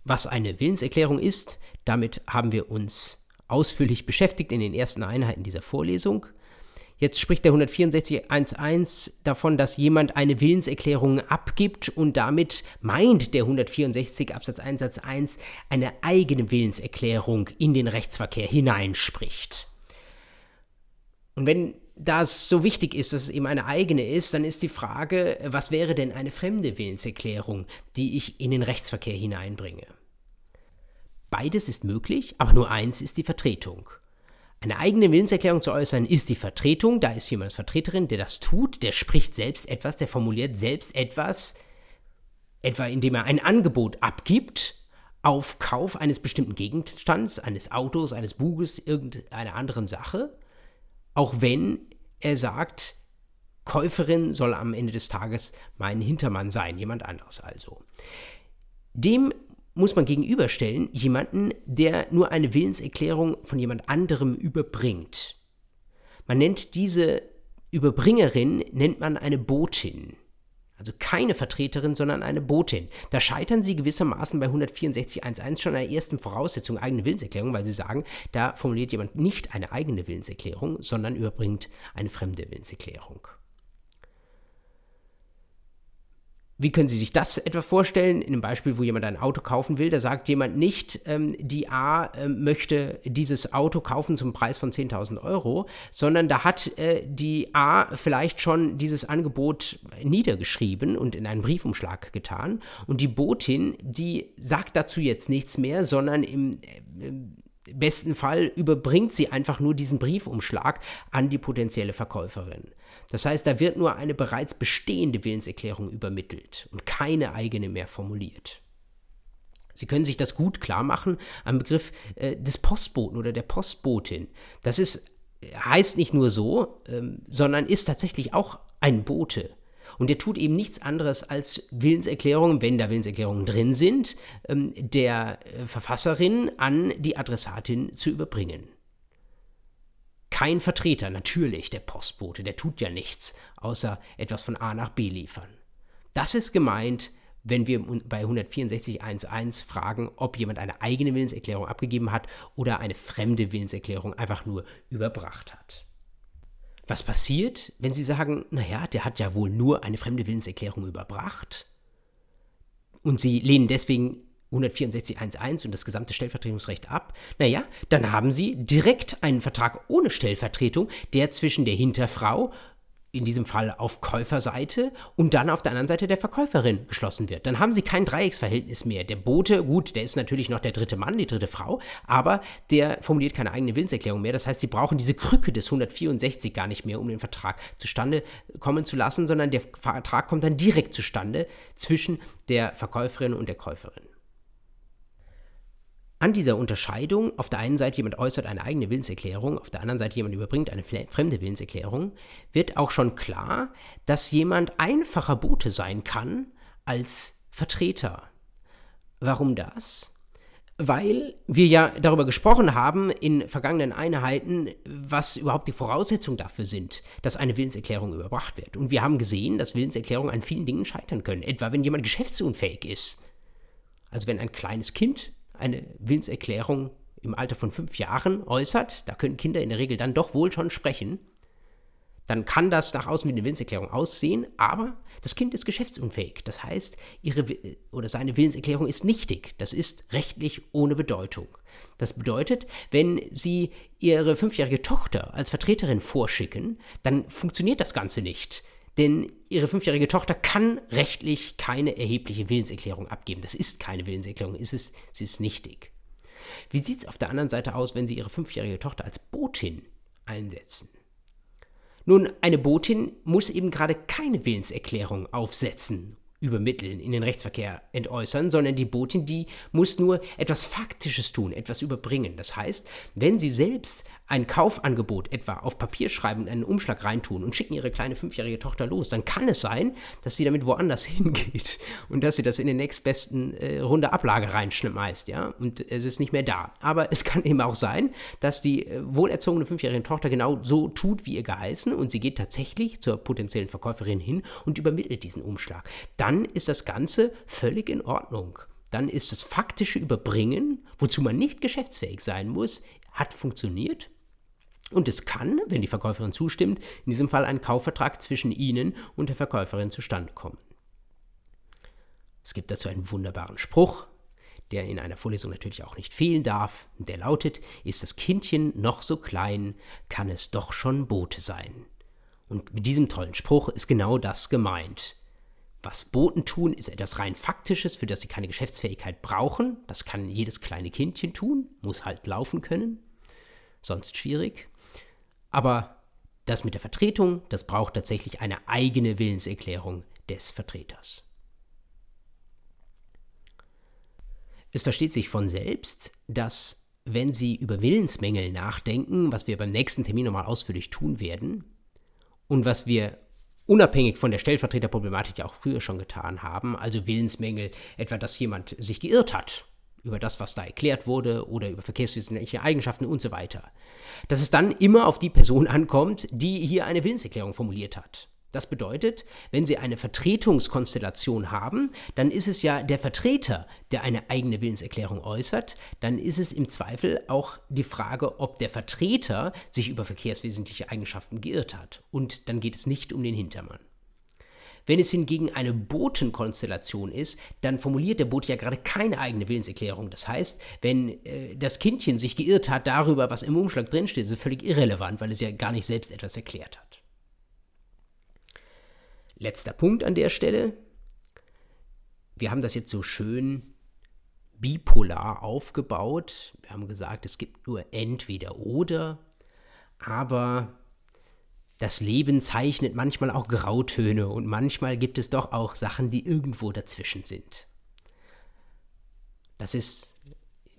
Was eine Willenserklärung ist, damit haben wir uns ausführlich beschäftigt in den ersten Einheiten dieser Vorlesung. Jetzt spricht der 164.1.1 davon, dass jemand eine Willenserklärung abgibt und damit meint der 164 Absatz 1 Satz 1 eine eigene Willenserklärung in den Rechtsverkehr hineinspricht. Und wenn das so wichtig ist, dass es eben eine eigene ist, dann ist die Frage, was wäre denn eine fremde Willenserklärung, die ich in den Rechtsverkehr hineinbringe? Beides ist möglich, aber nur eins ist die Vertretung. Eine eigene Willenserklärung zu äußern ist die Vertretung. Da ist jemand als Vertreterin, der das tut, der spricht selbst etwas, der formuliert selbst etwas, etwa indem er ein Angebot abgibt auf Kauf eines bestimmten Gegenstands, eines Autos, eines Buches, irgendeiner anderen Sache, auch wenn er sagt, Käuferin soll am Ende des Tages mein Hintermann sein, jemand anderes also. Dem muss man gegenüberstellen jemanden, der nur eine Willenserklärung von jemand anderem überbringt. Man nennt diese Überbringerin, nennt man eine Botin. Also keine Vertreterin, sondern eine Botin. Da scheitern sie gewissermaßen bei 164.1.1 schon an der ersten Voraussetzung eigene Willenserklärung, weil sie sagen, da formuliert jemand nicht eine eigene Willenserklärung, sondern überbringt eine fremde Willenserklärung. Wie können Sie sich das etwa vorstellen? In einem Beispiel, wo jemand ein Auto kaufen will, da sagt jemand nicht, ähm, die A äh, möchte dieses Auto kaufen zum Preis von 10.000 Euro, sondern da hat äh, die A vielleicht schon dieses Angebot niedergeschrieben und in einen Briefumschlag getan. Und die Botin, die sagt dazu jetzt nichts mehr, sondern im, äh, im besten Fall überbringt sie einfach nur diesen Briefumschlag an die potenzielle Verkäuferin. Das heißt, da wird nur eine bereits bestehende Willenserklärung übermittelt und keine eigene mehr formuliert. Sie können sich das gut klar machen am Begriff äh, des Postboten oder der Postbotin. Das ist, heißt nicht nur so, ähm, sondern ist tatsächlich auch ein Bote. Und der tut eben nichts anderes als Willenserklärungen, wenn da Willenserklärungen drin sind, ähm, der äh, Verfasserin an die Adressatin zu überbringen kein Vertreter, natürlich der Postbote, der tut ja nichts, außer etwas von A nach B liefern. Das ist gemeint, wenn wir bei 164.1.1 fragen, ob jemand eine eigene Willenserklärung abgegeben hat oder eine fremde Willenserklärung einfach nur überbracht hat. Was passiert, wenn Sie sagen, naja, der hat ja wohl nur eine fremde Willenserklärung überbracht und Sie lehnen deswegen 164.1.1 und das gesamte Stellvertretungsrecht ab, naja, dann haben Sie direkt einen Vertrag ohne Stellvertretung, der zwischen der Hinterfrau, in diesem Fall auf Käuferseite, und dann auf der anderen Seite der Verkäuferin geschlossen wird. Dann haben Sie kein Dreiecksverhältnis mehr. Der Bote, gut, der ist natürlich noch der dritte Mann, die dritte Frau, aber der formuliert keine eigene Willenserklärung mehr. Das heißt, Sie brauchen diese Krücke des 164 gar nicht mehr, um den Vertrag zustande kommen zu lassen, sondern der Vertrag kommt dann direkt zustande zwischen der Verkäuferin und der Käuferin. An dieser Unterscheidung, auf der einen Seite jemand äußert eine eigene Willenserklärung, auf der anderen Seite jemand überbringt eine fremde Willenserklärung, wird auch schon klar, dass jemand einfacher Bote sein kann als Vertreter. Warum das? Weil wir ja darüber gesprochen haben in vergangenen Einheiten, was überhaupt die Voraussetzungen dafür sind, dass eine Willenserklärung überbracht wird. Und wir haben gesehen, dass Willenserklärungen an vielen Dingen scheitern können. Etwa wenn jemand geschäftsunfähig ist. Also wenn ein kleines Kind eine Willenserklärung im Alter von fünf Jahren äußert, da können Kinder in der Regel dann doch wohl schon sprechen, dann kann das nach außen wie eine Willenserklärung aussehen, aber das Kind ist geschäftsunfähig. Das heißt, ihre oder seine Willenserklärung ist nichtig. Das ist rechtlich ohne Bedeutung. Das bedeutet, wenn Sie Ihre fünfjährige Tochter als Vertreterin vorschicken, dann funktioniert das Ganze nicht. Denn ihre fünfjährige Tochter kann rechtlich keine erhebliche Willenserklärung abgeben. Das ist keine Willenserklärung, ist es, sie ist nichtig. Wie sieht es auf der anderen Seite aus, wenn Sie Ihre fünfjährige Tochter als Botin einsetzen? Nun, eine Botin muss eben gerade keine Willenserklärung aufsetzen übermitteln, in den Rechtsverkehr entäußern, sondern die Botin, die muss nur etwas Faktisches tun, etwas überbringen. Das heißt, wenn sie selbst ein Kaufangebot etwa auf Papier schreiben, einen Umschlag reintun und schicken ihre kleine fünfjährige Tochter los, dann kann es sein, dass sie damit woanders hingeht und dass sie das in den nächstbesten äh, Runde Ablage reinschmeißt, ja, und es ist nicht mehr da. Aber es kann eben auch sein, dass die äh, wohlerzogene fünfjährige Tochter genau so tut, wie ihr geheißen und sie geht tatsächlich zur potenziellen Verkäuferin hin und übermittelt diesen Umschlag. Dann ist das Ganze völlig in Ordnung dann ist das faktische Überbringen, wozu man nicht geschäftsfähig sein muss, hat funktioniert und es kann, wenn die Verkäuferin zustimmt, in diesem Fall ein Kaufvertrag zwischen Ihnen und der Verkäuferin zustande kommen. Es gibt dazu einen wunderbaren Spruch, der in einer Vorlesung natürlich auch nicht fehlen darf. Der lautet, ist das Kindchen noch so klein, kann es doch schon Bote sein. Und mit diesem tollen Spruch ist genau das gemeint. Was Boten tun, ist etwas rein Faktisches, für das sie keine Geschäftsfähigkeit brauchen. Das kann jedes kleine Kindchen tun, muss halt laufen können, sonst schwierig. Aber das mit der Vertretung, das braucht tatsächlich eine eigene Willenserklärung des Vertreters. Es versteht sich von selbst, dass wenn Sie über Willensmängel nachdenken, was wir beim nächsten Termin nochmal ausführlich tun werden, und was wir unabhängig von der Stellvertreterproblematik ja auch früher schon getan haben, also Willensmängel, etwa dass jemand sich geirrt hat über das, was da erklärt wurde oder über verkehrswissenschaftliche Eigenschaften und so weiter. Dass es dann immer auf die Person ankommt, die hier eine Willenserklärung formuliert hat. Das bedeutet, wenn Sie eine Vertretungskonstellation haben, dann ist es ja der Vertreter, der eine eigene Willenserklärung äußert. Dann ist es im Zweifel auch die Frage, ob der Vertreter sich über verkehrswesentliche Eigenschaften geirrt hat. Und dann geht es nicht um den Hintermann. Wenn es hingegen eine Botenkonstellation ist, dann formuliert der Bote ja gerade keine eigene Willenserklärung. Das heißt, wenn äh, das Kindchen sich geirrt hat darüber, was im Umschlag drinsteht, ist es völlig irrelevant, weil es ja gar nicht selbst etwas erklärt hat. Letzter Punkt an der Stelle. Wir haben das jetzt so schön bipolar aufgebaut. Wir haben gesagt, es gibt nur entweder oder, aber das Leben zeichnet manchmal auch Grautöne und manchmal gibt es doch auch Sachen, die irgendwo dazwischen sind. Das ist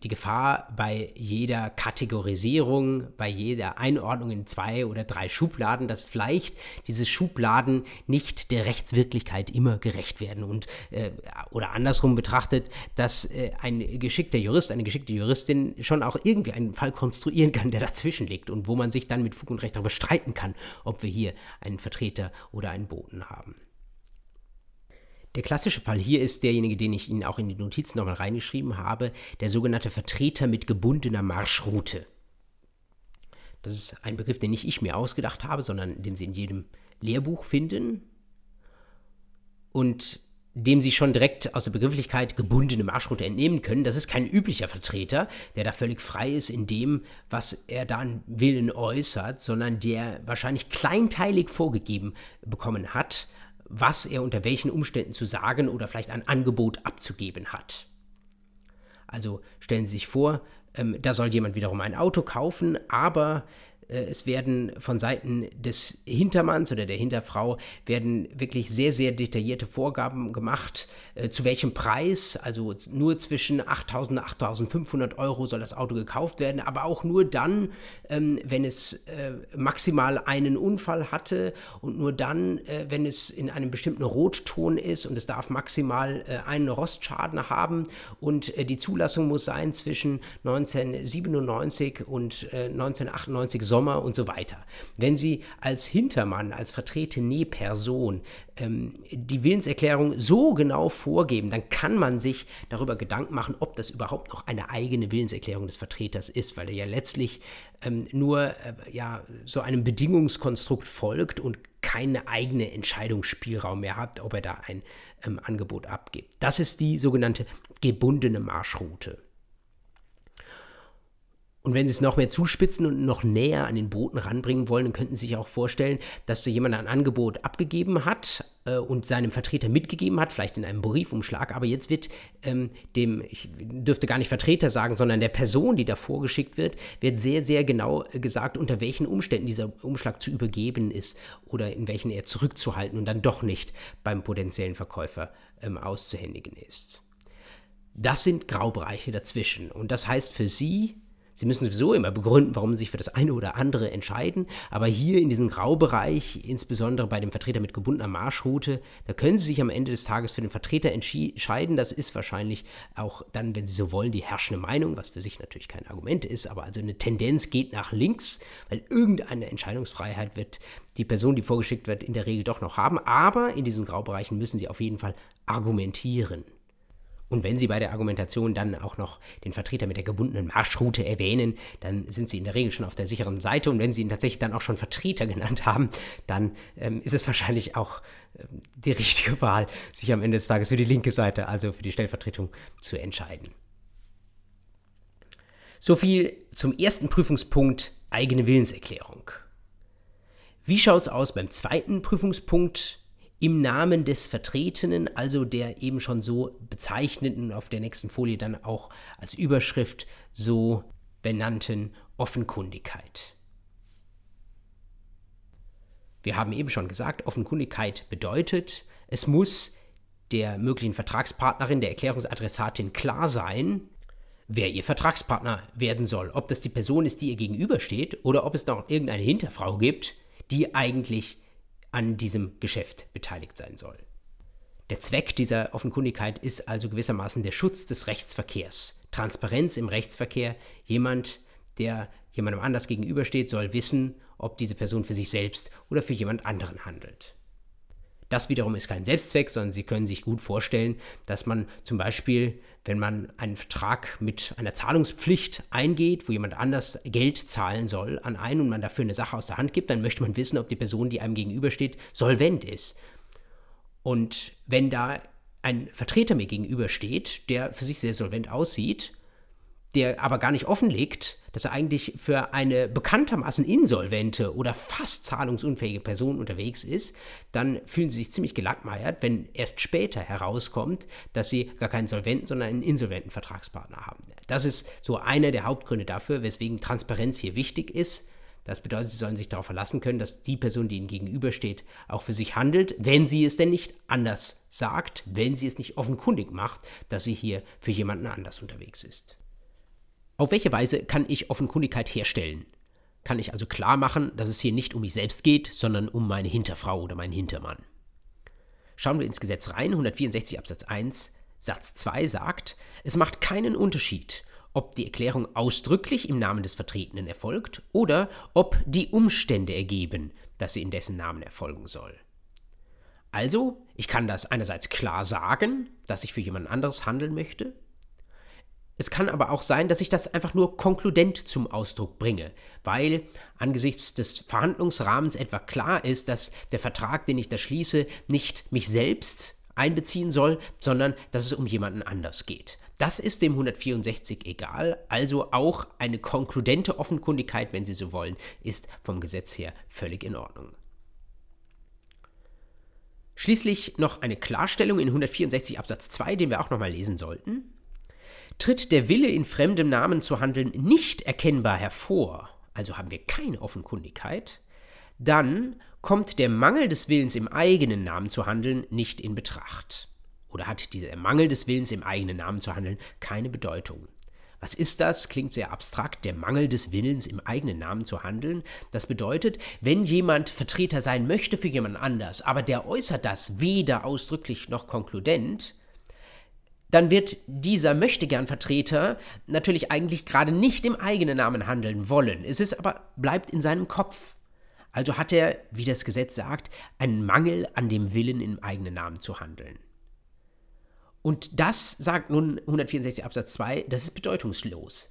die Gefahr bei jeder Kategorisierung, bei jeder Einordnung in zwei oder drei Schubladen, dass vielleicht diese Schubladen nicht der Rechtswirklichkeit immer gerecht werden und äh, oder andersrum betrachtet, dass äh, ein geschickter Jurist, eine geschickte Juristin schon auch irgendwie einen Fall konstruieren kann, der dazwischen liegt und wo man sich dann mit Fug und Recht darüber streiten kann, ob wir hier einen Vertreter oder einen Boten haben. Der klassische Fall hier ist derjenige, den ich Ihnen auch in die Notizen nochmal reingeschrieben habe, der sogenannte Vertreter mit gebundener Marschroute. Das ist ein Begriff, den nicht ich mir ausgedacht habe, sondern den Sie in jedem Lehrbuch finden und dem Sie schon direkt aus der Begrifflichkeit gebundene Marschroute entnehmen können. Das ist kein üblicher Vertreter, der da völlig frei ist in dem, was er da an Willen äußert, sondern der wahrscheinlich kleinteilig vorgegeben bekommen hat, was er unter welchen Umständen zu sagen oder vielleicht ein Angebot abzugeben hat. Also stellen Sie sich vor, ähm, da soll jemand wiederum ein Auto kaufen, aber es werden von Seiten des Hintermanns oder der Hinterfrau werden wirklich sehr, sehr detaillierte Vorgaben gemacht, äh, zu welchem Preis, also nur zwischen 8.000 und 8.500 Euro soll das Auto gekauft werden, aber auch nur dann, ähm, wenn es äh, maximal einen Unfall hatte und nur dann, wenn es in einem bestimmten Rotton ist und es darf maximal einen Rostschaden haben. Und die Zulassung muss sein zwischen 1997 und 1998 soll Sommer und so weiter. Wenn Sie als Hintermann, als vertretene Person ähm, die Willenserklärung so genau vorgeben, dann kann man sich darüber Gedanken machen, ob das überhaupt noch eine eigene Willenserklärung des Vertreters ist, weil er ja letztlich ähm, nur äh, ja, so einem Bedingungskonstrukt folgt und keinen eigenen Entscheidungsspielraum mehr hat, ob er da ein ähm, Angebot abgibt. Das ist die sogenannte gebundene Marschroute. Und wenn sie es noch mehr zuspitzen und noch näher an den Boten ranbringen wollen, dann könnten sie sich auch vorstellen, dass so jemand ein Angebot abgegeben hat äh, und seinem Vertreter mitgegeben hat, vielleicht in einem Briefumschlag, aber jetzt wird ähm, dem, ich dürfte gar nicht Vertreter sagen, sondern der Person, die da vorgeschickt wird, wird sehr, sehr genau gesagt, unter welchen Umständen dieser Umschlag zu übergeben ist oder in welchen er zurückzuhalten und dann doch nicht beim potenziellen Verkäufer ähm, auszuhändigen ist. Das sind Graubereiche dazwischen und das heißt für Sie, Sie müssen sowieso immer begründen, warum Sie sich für das eine oder andere entscheiden. Aber hier in diesem Graubereich, insbesondere bei dem Vertreter mit gebundener Marschroute, da können Sie sich am Ende des Tages für den Vertreter entscheiden. Das ist wahrscheinlich auch dann, wenn Sie so wollen, die herrschende Meinung, was für sich natürlich kein Argument ist, aber also eine Tendenz geht nach links, weil irgendeine Entscheidungsfreiheit wird die Person, die vorgeschickt wird, in der Regel doch noch haben. Aber in diesen Graubereichen müssen Sie auf jeden Fall argumentieren. Und wenn Sie bei der Argumentation dann auch noch den Vertreter mit der gebundenen Marschroute erwähnen, dann sind Sie in der Regel schon auf der sicheren Seite. Und wenn Sie ihn tatsächlich dann auch schon Vertreter genannt haben, dann ähm, ist es wahrscheinlich auch ähm, die richtige Wahl, sich am Ende des Tages für die linke Seite, also für die Stellvertretung, zu entscheiden. So viel zum ersten Prüfungspunkt eigene Willenserklärung. Wie schaut es aus beim zweiten Prüfungspunkt im Namen des Vertretenen, also der eben schon so bezeichneten, auf der nächsten Folie dann auch als Überschrift so benannten Offenkundigkeit. Wir haben eben schon gesagt, Offenkundigkeit bedeutet, es muss der möglichen Vertragspartnerin, der Erklärungsadressatin klar sein, wer ihr Vertragspartner werden soll. Ob das die Person ist, die ihr gegenübersteht, oder ob es noch irgendeine Hinterfrau gibt, die eigentlich an diesem Geschäft beteiligt sein soll. Der Zweck dieser Offenkundigkeit ist also gewissermaßen der Schutz des Rechtsverkehrs. Transparenz im Rechtsverkehr. Jemand, der jemandem anders gegenübersteht, soll wissen, ob diese Person für sich selbst oder für jemand anderen handelt. Das wiederum ist kein Selbstzweck, sondern Sie können sich gut vorstellen, dass man zum Beispiel, wenn man einen Vertrag mit einer Zahlungspflicht eingeht, wo jemand anders Geld zahlen soll an einen und man dafür eine Sache aus der Hand gibt, dann möchte man wissen, ob die Person, die einem gegenübersteht, solvent ist. Und wenn da ein Vertreter mir gegenübersteht, der für sich sehr solvent aussieht, der aber gar nicht offenlegt, dass er eigentlich für eine bekanntermaßen insolvente oder fast zahlungsunfähige Person unterwegs ist, dann fühlen sie sich ziemlich gelackmeiert, wenn erst später herauskommt, dass sie gar keinen solventen, sondern einen insolventen Vertragspartner haben. Das ist so einer der Hauptgründe dafür, weswegen Transparenz hier wichtig ist. Das bedeutet, Sie sollen sich darauf verlassen können, dass die Person, die Ihnen gegenübersteht, auch für sich handelt, wenn sie es denn nicht anders sagt, wenn sie es nicht offenkundig macht, dass sie hier für jemanden anders unterwegs ist. Auf welche Weise kann ich Offenkundigkeit herstellen? Kann ich also klar machen, dass es hier nicht um mich selbst geht, sondern um meine Hinterfrau oder meinen Hintermann? Schauen wir ins Gesetz rein, 164 Absatz 1, Satz 2 sagt, es macht keinen Unterschied, ob die Erklärung ausdrücklich im Namen des Vertretenen erfolgt oder ob die Umstände ergeben, dass sie in dessen Namen erfolgen soll. Also, ich kann das einerseits klar sagen, dass ich für jemand anderes handeln möchte, es kann aber auch sein, dass ich das einfach nur konkludent zum Ausdruck bringe, weil angesichts des Verhandlungsrahmens etwa klar ist, dass der Vertrag, den ich da schließe, nicht mich selbst einbeziehen soll, sondern dass es um jemanden anders geht. Das ist dem 164 egal, also auch eine konkludente Offenkundigkeit, wenn Sie so wollen, ist vom Gesetz her völlig in Ordnung. Schließlich noch eine Klarstellung in 164 Absatz 2, den wir auch nochmal lesen sollten. Tritt der Wille, in fremdem Namen zu handeln, nicht erkennbar hervor, also haben wir keine Offenkundigkeit, dann kommt der Mangel des Willens im eigenen Namen zu handeln nicht in Betracht. Oder hat dieser Mangel des Willens im eigenen Namen zu handeln keine Bedeutung. Was ist das? Klingt sehr abstrakt, der Mangel des Willens im eigenen Namen zu handeln. Das bedeutet, wenn jemand Vertreter sein möchte für jemand anders, aber der äußert das weder ausdrücklich noch konkludent, dann wird dieser Möchtegern-Vertreter natürlich eigentlich gerade nicht im eigenen Namen handeln wollen. Es ist aber, bleibt in seinem Kopf. Also hat er, wie das Gesetz sagt, einen Mangel an dem Willen, im eigenen Namen zu handeln. Und das sagt nun 164 Absatz 2, das ist bedeutungslos.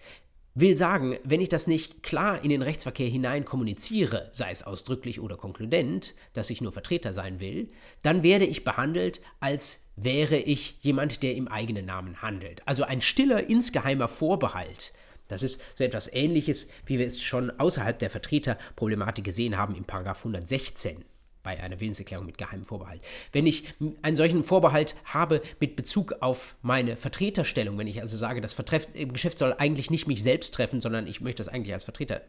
Will sagen, wenn ich das nicht klar in den Rechtsverkehr hinein kommuniziere, sei es ausdrücklich oder konkludent, dass ich nur Vertreter sein will, dann werde ich behandelt, als wäre ich jemand, der im eigenen Namen handelt. Also ein stiller, insgeheimer Vorbehalt. Das ist so etwas Ähnliches, wie wir es schon außerhalb der Vertreterproblematik gesehen haben im Paragraph 116 bei einer Willenserklärung mit geheimem Vorbehalt. Wenn ich einen solchen Vorbehalt habe mit Bezug auf meine Vertreterstellung, wenn ich also sage, das Vertreff Geschäft soll eigentlich nicht mich selbst treffen, sondern ich möchte das eigentlich als Vertreter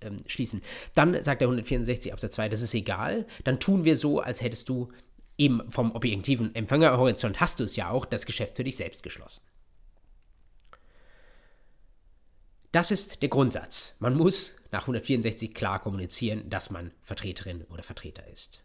ähm, schließen, dann sagt der 164 Absatz 2, das ist egal, dann tun wir so, als hättest du eben vom objektiven Empfängerhorizont hast du es ja auch, das Geschäft für dich selbst geschlossen. Das ist der Grundsatz. Man muss nach 164 klar kommunizieren, dass man Vertreterin oder Vertreter ist.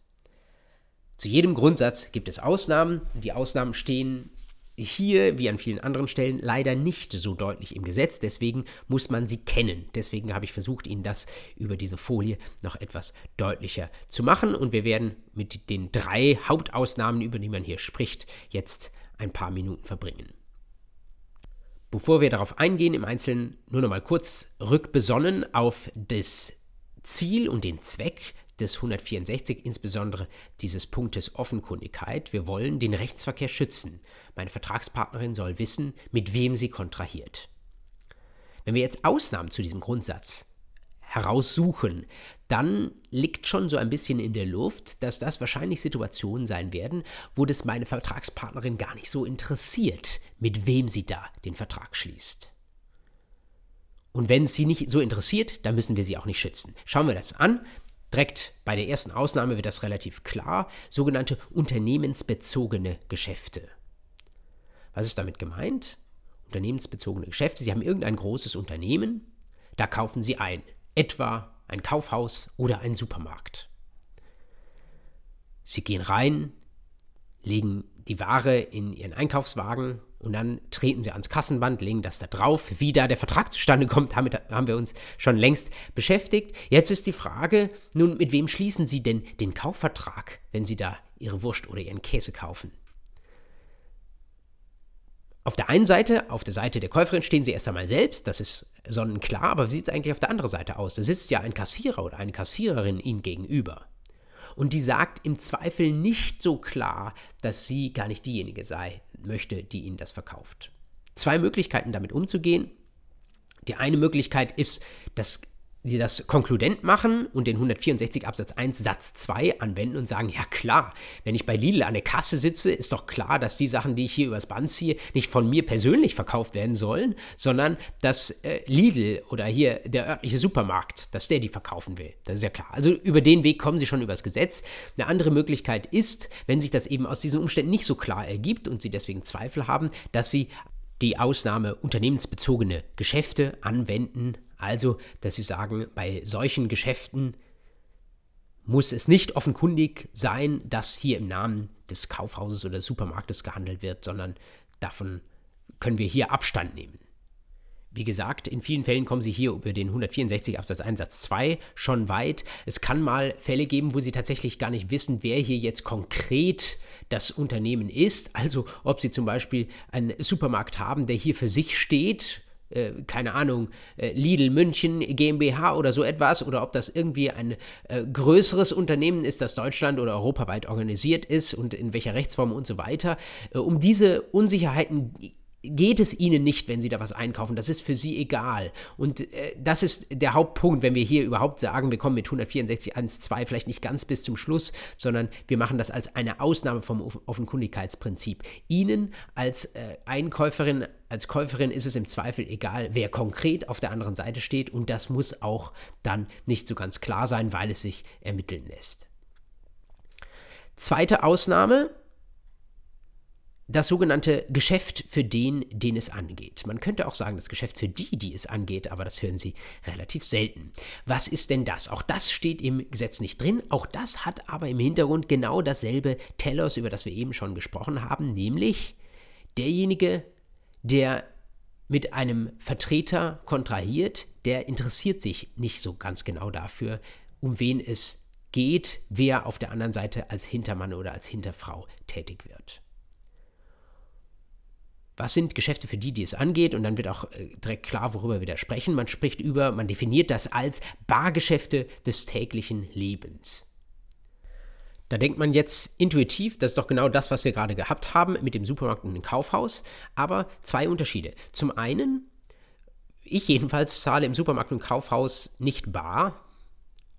Zu jedem Grundsatz gibt es Ausnahmen. Die Ausnahmen stehen hier, wie an vielen anderen Stellen, leider nicht so deutlich im Gesetz. Deswegen muss man sie kennen. Deswegen habe ich versucht, Ihnen das über diese Folie noch etwas deutlicher zu machen. Und wir werden mit den drei Hauptausnahmen, über die man hier spricht, jetzt ein paar Minuten verbringen. Bevor wir darauf eingehen, im Einzelnen nur noch mal kurz rückbesonnen auf das Ziel und den Zweck des 164, insbesondere dieses Punktes Offenkundigkeit. Wir wollen den Rechtsverkehr schützen. Meine Vertragspartnerin soll wissen, mit wem sie kontrahiert. Wenn wir jetzt Ausnahmen zu diesem Grundsatz heraussuchen, dann liegt schon so ein bisschen in der Luft, dass das wahrscheinlich Situationen sein werden, wo das meine Vertragspartnerin gar nicht so interessiert, mit wem sie da den Vertrag schließt. Und wenn es sie nicht so interessiert, dann müssen wir sie auch nicht schützen. Schauen wir das an. Direkt bei der ersten Ausnahme wird das relativ klar. Sogenannte unternehmensbezogene Geschäfte. Was ist damit gemeint? Unternehmensbezogene Geschäfte. Sie haben irgendein großes Unternehmen, da kaufen Sie ein etwa ein Kaufhaus oder ein Supermarkt. Sie gehen rein, legen die Ware in ihren Einkaufswagen und dann treten sie ans Kassenband, legen das da drauf. Wie da der Vertrag zustande kommt, damit haben wir uns schon längst beschäftigt. Jetzt ist die Frage, nun, mit wem schließen Sie denn den Kaufvertrag, wenn Sie da Ihre Wurst oder Ihren Käse kaufen? Auf der einen Seite, auf der Seite der Käuferin stehen sie erst einmal selbst, das ist sonnenklar, aber wie sieht es eigentlich auf der anderen Seite aus? Da sitzt ja ein Kassierer oder eine Kassiererin ihnen gegenüber. Und die sagt im Zweifel nicht so klar, dass sie gar nicht diejenige sei, möchte, die ihnen das verkauft. Zwei Möglichkeiten damit umzugehen. Die eine Möglichkeit ist, dass sie das konkludent machen und den 164 Absatz 1 Satz 2 anwenden und sagen, ja klar, wenn ich bei Lidl an der Kasse sitze, ist doch klar, dass die Sachen, die ich hier übers Band ziehe, nicht von mir persönlich verkauft werden sollen, sondern dass äh, Lidl oder hier der örtliche Supermarkt, dass der die verkaufen will. Das ist ja klar. Also über den Weg kommen sie schon übers Gesetz. Eine andere Möglichkeit ist, wenn sich das eben aus diesen Umständen nicht so klar ergibt und sie deswegen Zweifel haben, dass sie die Ausnahme unternehmensbezogene Geschäfte anwenden also, dass Sie sagen, bei solchen Geschäften muss es nicht offenkundig sein, dass hier im Namen des Kaufhauses oder des Supermarktes gehandelt wird, sondern davon können wir hier Abstand nehmen. Wie gesagt, in vielen Fällen kommen Sie hier über den 164 Absatz 1 Satz 2 schon weit. Es kann mal Fälle geben, wo Sie tatsächlich gar nicht wissen, wer hier jetzt konkret das Unternehmen ist. Also ob Sie zum Beispiel einen Supermarkt haben, der hier für sich steht äh, keine Ahnung, äh, Lidl München GmbH oder so etwas, oder ob das irgendwie ein äh, größeres Unternehmen ist, das Deutschland oder europaweit organisiert ist und in welcher Rechtsform und so weiter. Äh, um diese Unsicherheiten geht es ihnen nicht, wenn sie da was einkaufen. Das ist für sie egal. Und äh, das ist der Hauptpunkt, wenn wir hier überhaupt sagen, wir kommen mit 164.1.2 vielleicht nicht ganz bis zum Schluss, sondern wir machen das als eine Ausnahme vom Offenkundigkeitsprinzip. Ihnen als äh, Einkäuferin, als Käuferin ist es im Zweifel egal, wer konkret auf der anderen Seite steht und das muss auch dann nicht so ganz klar sein, weil es sich ermitteln lässt. Zweite Ausnahme, das sogenannte Geschäft für den, den es angeht. Man könnte auch sagen, das Geschäft für die, die es angeht, aber das hören Sie relativ selten. Was ist denn das? Auch das steht im Gesetz nicht drin. Auch das hat aber im Hintergrund genau dasselbe Telos, über das wir eben schon gesprochen haben, nämlich derjenige, der mit einem Vertreter kontrahiert, der interessiert sich nicht so ganz genau dafür, um wen es geht, wer auf der anderen Seite als Hintermann oder als Hinterfrau tätig wird was sind Geschäfte für die, die es angeht? Und dann wird auch äh, direkt klar, worüber wir da sprechen. Man spricht über, man definiert das als Bargeschäfte des täglichen Lebens. Da denkt man jetzt intuitiv, das ist doch genau das, was wir gerade gehabt haben mit dem Supermarkt und dem Kaufhaus. Aber zwei Unterschiede. Zum einen, ich jedenfalls zahle im Supermarkt und Kaufhaus nicht bar,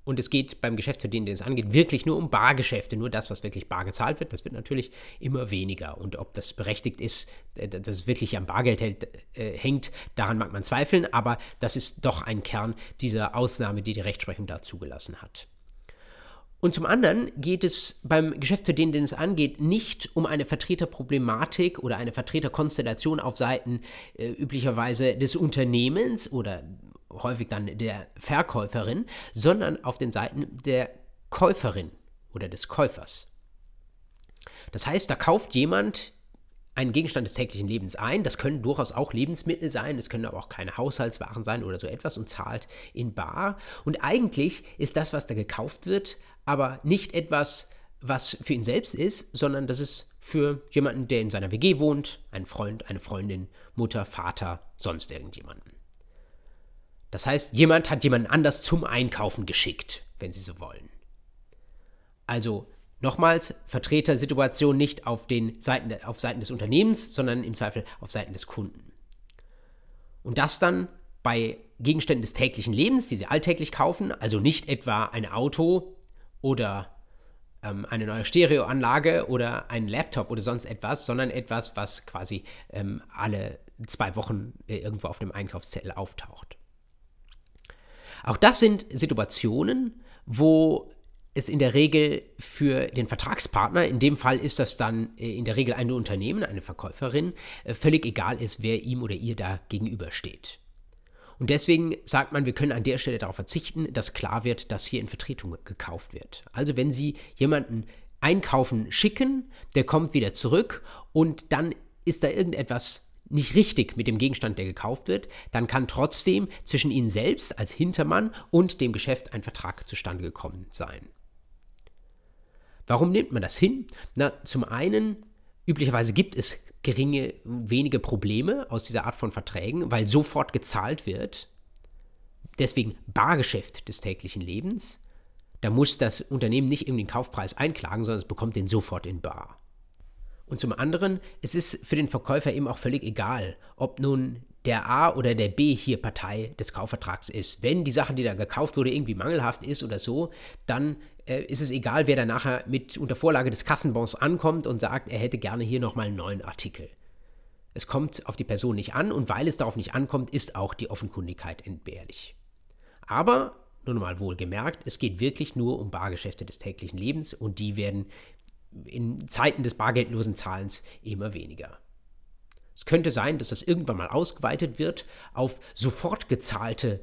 und es geht beim Geschäft, für den, den es angeht, wirklich nur um Bargeschäfte, nur das, was wirklich bar gezahlt wird. Das wird natürlich immer weniger. Und ob das berechtigt ist, äh, dass es wirklich am Bargeld hält, äh, hängt, daran mag man zweifeln. Aber das ist doch ein Kern dieser Ausnahme, die die Rechtsprechung da zugelassen hat. Und zum anderen geht es beim Geschäft, für den, den es angeht, nicht um eine Vertreterproblematik oder eine Vertreterkonstellation auf Seiten äh, üblicherweise des Unternehmens oder häufig dann der Verkäuferin, sondern auf den Seiten der Käuferin oder des Käufers. Das heißt, da kauft jemand einen Gegenstand des täglichen Lebens ein. Das können durchaus auch Lebensmittel sein, es können aber auch keine Haushaltswaren sein oder so etwas und zahlt in Bar. Und eigentlich ist das, was da gekauft wird, aber nicht etwas, was für ihn selbst ist, sondern das ist für jemanden, der in seiner WG wohnt, ein Freund, eine Freundin, Mutter, Vater, sonst irgendjemanden. Das heißt, jemand hat jemanden anders zum Einkaufen geschickt, wenn Sie so wollen. Also nochmals, Vertretersituation nicht auf, den Seiten, auf Seiten des Unternehmens, sondern im Zweifel auf Seiten des Kunden. Und das dann bei Gegenständen des täglichen Lebens, die Sie alltäglich kaufen, also nicht etwa ein Auto oder ähm, eine neue Stereoanlage oder ein Laptop oder sonst etwas, sondern etwas, was quasi ähm, alle zwei Wochen äh, irgendwo auf dem Einkaufszettel auftaucht. Auch das sind Situationen, wo es in der Regel für den Vertragspartner, in dem Fall ist das dann äh, in der Regel ein Unternehmen, eine Verkäuferin, äh, völlig egal ist, wer ihm oder ihr da gegenübersteht. Und deswegen sagt man, wir können an der Stelle darauf verzichten, dass klar wird, dass hier in Vertretung gekauft wird. Also wenn Sie jemanden einkaufen schicken, der kommt wieder zurück und dann ist da irgendetwas nicht richtig mit dem Gegenstand, der gekauft wird, dann kann trotzdem zwischen Ihnen selbst als Hintermann und dem Geschäft ein Vertrag zustande gekommen sein. Warum nimmt man das hin? Na, zum einen, üblicherweise gibt es geringe, wenige Probleme aus dieser Art von Verträgen, weil sofort gezahlt wird. Deswegen Bargeschäft des täglichen Lebens. Da muss das Unternehmen nicht irgendwie den Kaufpreis einklagen, sondern es bekommt den sofort in Bar. Und zum anderen, es ist für den Verkäufer eben auch völlig egal, ob nun der A oder der B hier Partei des Kaufvertrags ist. Wenn die Sache, die da gekauft wurde, irgendwie mangelhaft ist oder so, dann äh, ist es egal, wer da nachher mit unter Vorlage des Kassenbons ankommt und sagt, er hätte gerne hier nochmal einen neuen Artikel. Es kommt auf die Person nicht an und weil es darauf nicht ankommt, ist auch die Offenkundigkeit entbehrlich. Aber, nur nochmal wohlgemerkt, es geht wirklich nur um Bargeschäfte des täglichen Lebens und die werden in Zeiten des bargeldlosen Zahlens immer weniger. Es könnte sein, dass das irgendwann mal ausgeweitet wird auf sofort gezahlte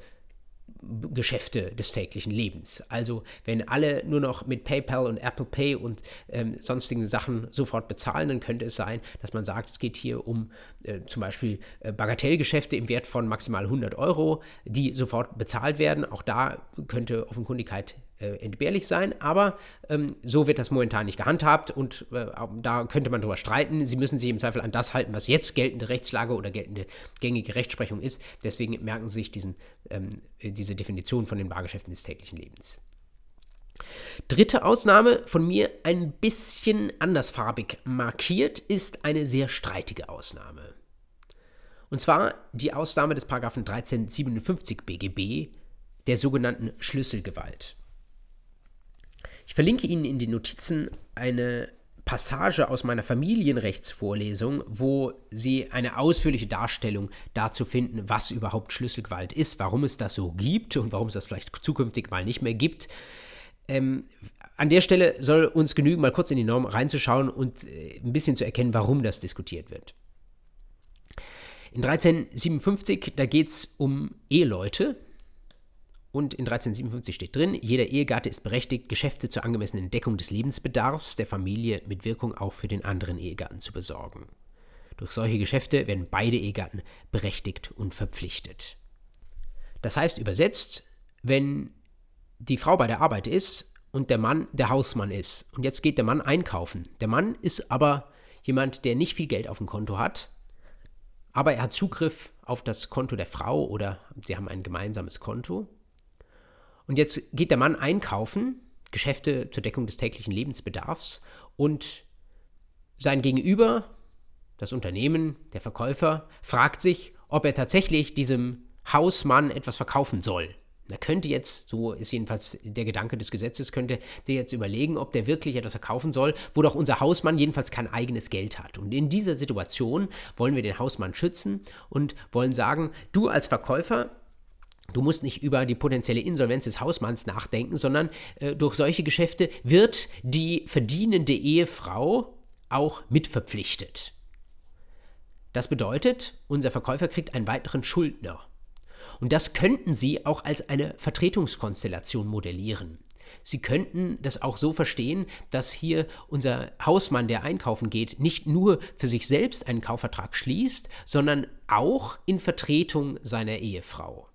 Geschäfte des täglichen Lebens. Also wenn alle nur noch mit PayPal und Apple Pay und ähm, sonstigen Sachen sofort bezahlen, dann könnte es sein, dass man sagt, es geht hier um äh, zum Beispiel äh, Bagatellgeschäfte im Wert von maximal 100 Euro, die sofort bezahlt werden. Auch da könnte Offenkundigkeit äh, entbehrlich sein, aber ähm, so wird das momentan nicht gehandhabt und äh, da könnte man darüber streiten. Sie müssen sich im Zweifel an das halten, was jetzt geltende Rechtslage oder geltende gängige Rechtsprechung ist. Deswegen merken Sie sich diesen, ähm, diese Definition von den Bargeschäften des täglichen Lebens. Dritte Ausnahme, von mir ein bisschen andersfarbig markiert, ist eine sehr streitige Ausnahme. Und zwar die Ausnahme des Paragraphen 1357 BGB, der sogenannten Schlüsselgewalt. Ich verlinke Ihnen in den Notizen eine Passage aus meiner Familienrechtsvorlesung, wo Sie eine ausführliche Darstellung dazu finden, was überhaupt Schlüsselgewalt ist, warum es das so gibt und warum es das vielleicht zukünftig mal nicht mehr gibt. Ähm, an der Stelle soll uns genügen, mal kurz in die Norm reinzuschauen und äh, ein bisschen zu erkennen, warum das diskutiert wird. In 1357, da geht es um Eheleute, und in 1357 steht drin, jeder Ehegatte ist berechtigt, Geschäfte zur angemessenen Deckung des Lebensbedarfs der Familie mit Wirkung auch für den anderen Ehegatten zu besorgen. Durch solche Geschäfte werden beide Ehegatten berechtigt und verpflichtet. Das heißt übersetzt, wenn die Frau bei der Arbeit ist und der Mann der Hausmann ist und jetzt geht der Mann einkaufen. Der Mann ist aber jemand, der nicht viel Geld auf dem Konto hat, aber er hat Zugriff auf das Konto der Frau oder sie haben ein gemeinsames Konto und jetzt geht der Mann einkaufen, Geschäfte zur Deckung des täglichen Lebensbedarfs und sein Gegenüber, das Unternehmen, der Verkäufer, fragt sich, ob er tatsächlich diesem Hausmann etwas verkaufen soll. Er könnte jetzt, so ist jedenfalls der Gedanke des Gesetzes, könnte der jetzt überlegen, ob der wirklich etwas verkaufen soll, wo doch unser Hausmann jedenfalls kein eigenes Geld hat. Und in dieser Situation wollen wir den Hausmann schützen und wollen sagen, du als Verkäufer Du musst nicht über die potenzielle Insolvenz des Hausmanns nachdenken, sondern äh, durch solche Geschäfte wird die verdienende Ehefrau auch mitverpflichtet. Das bedeutet, unser Verkäufer kriegt einen weiteren Schuldner. Und das könnten Sie auch als eine Vertretungskonstellation modellieren. Sie könnten das auch so verstehen, dass hier unser Hausmann, der einkaufen geht, nicht nur für sich selbst einen Kaufvertrag schließt, sondern auch in Vertretung seiner Ehefrau.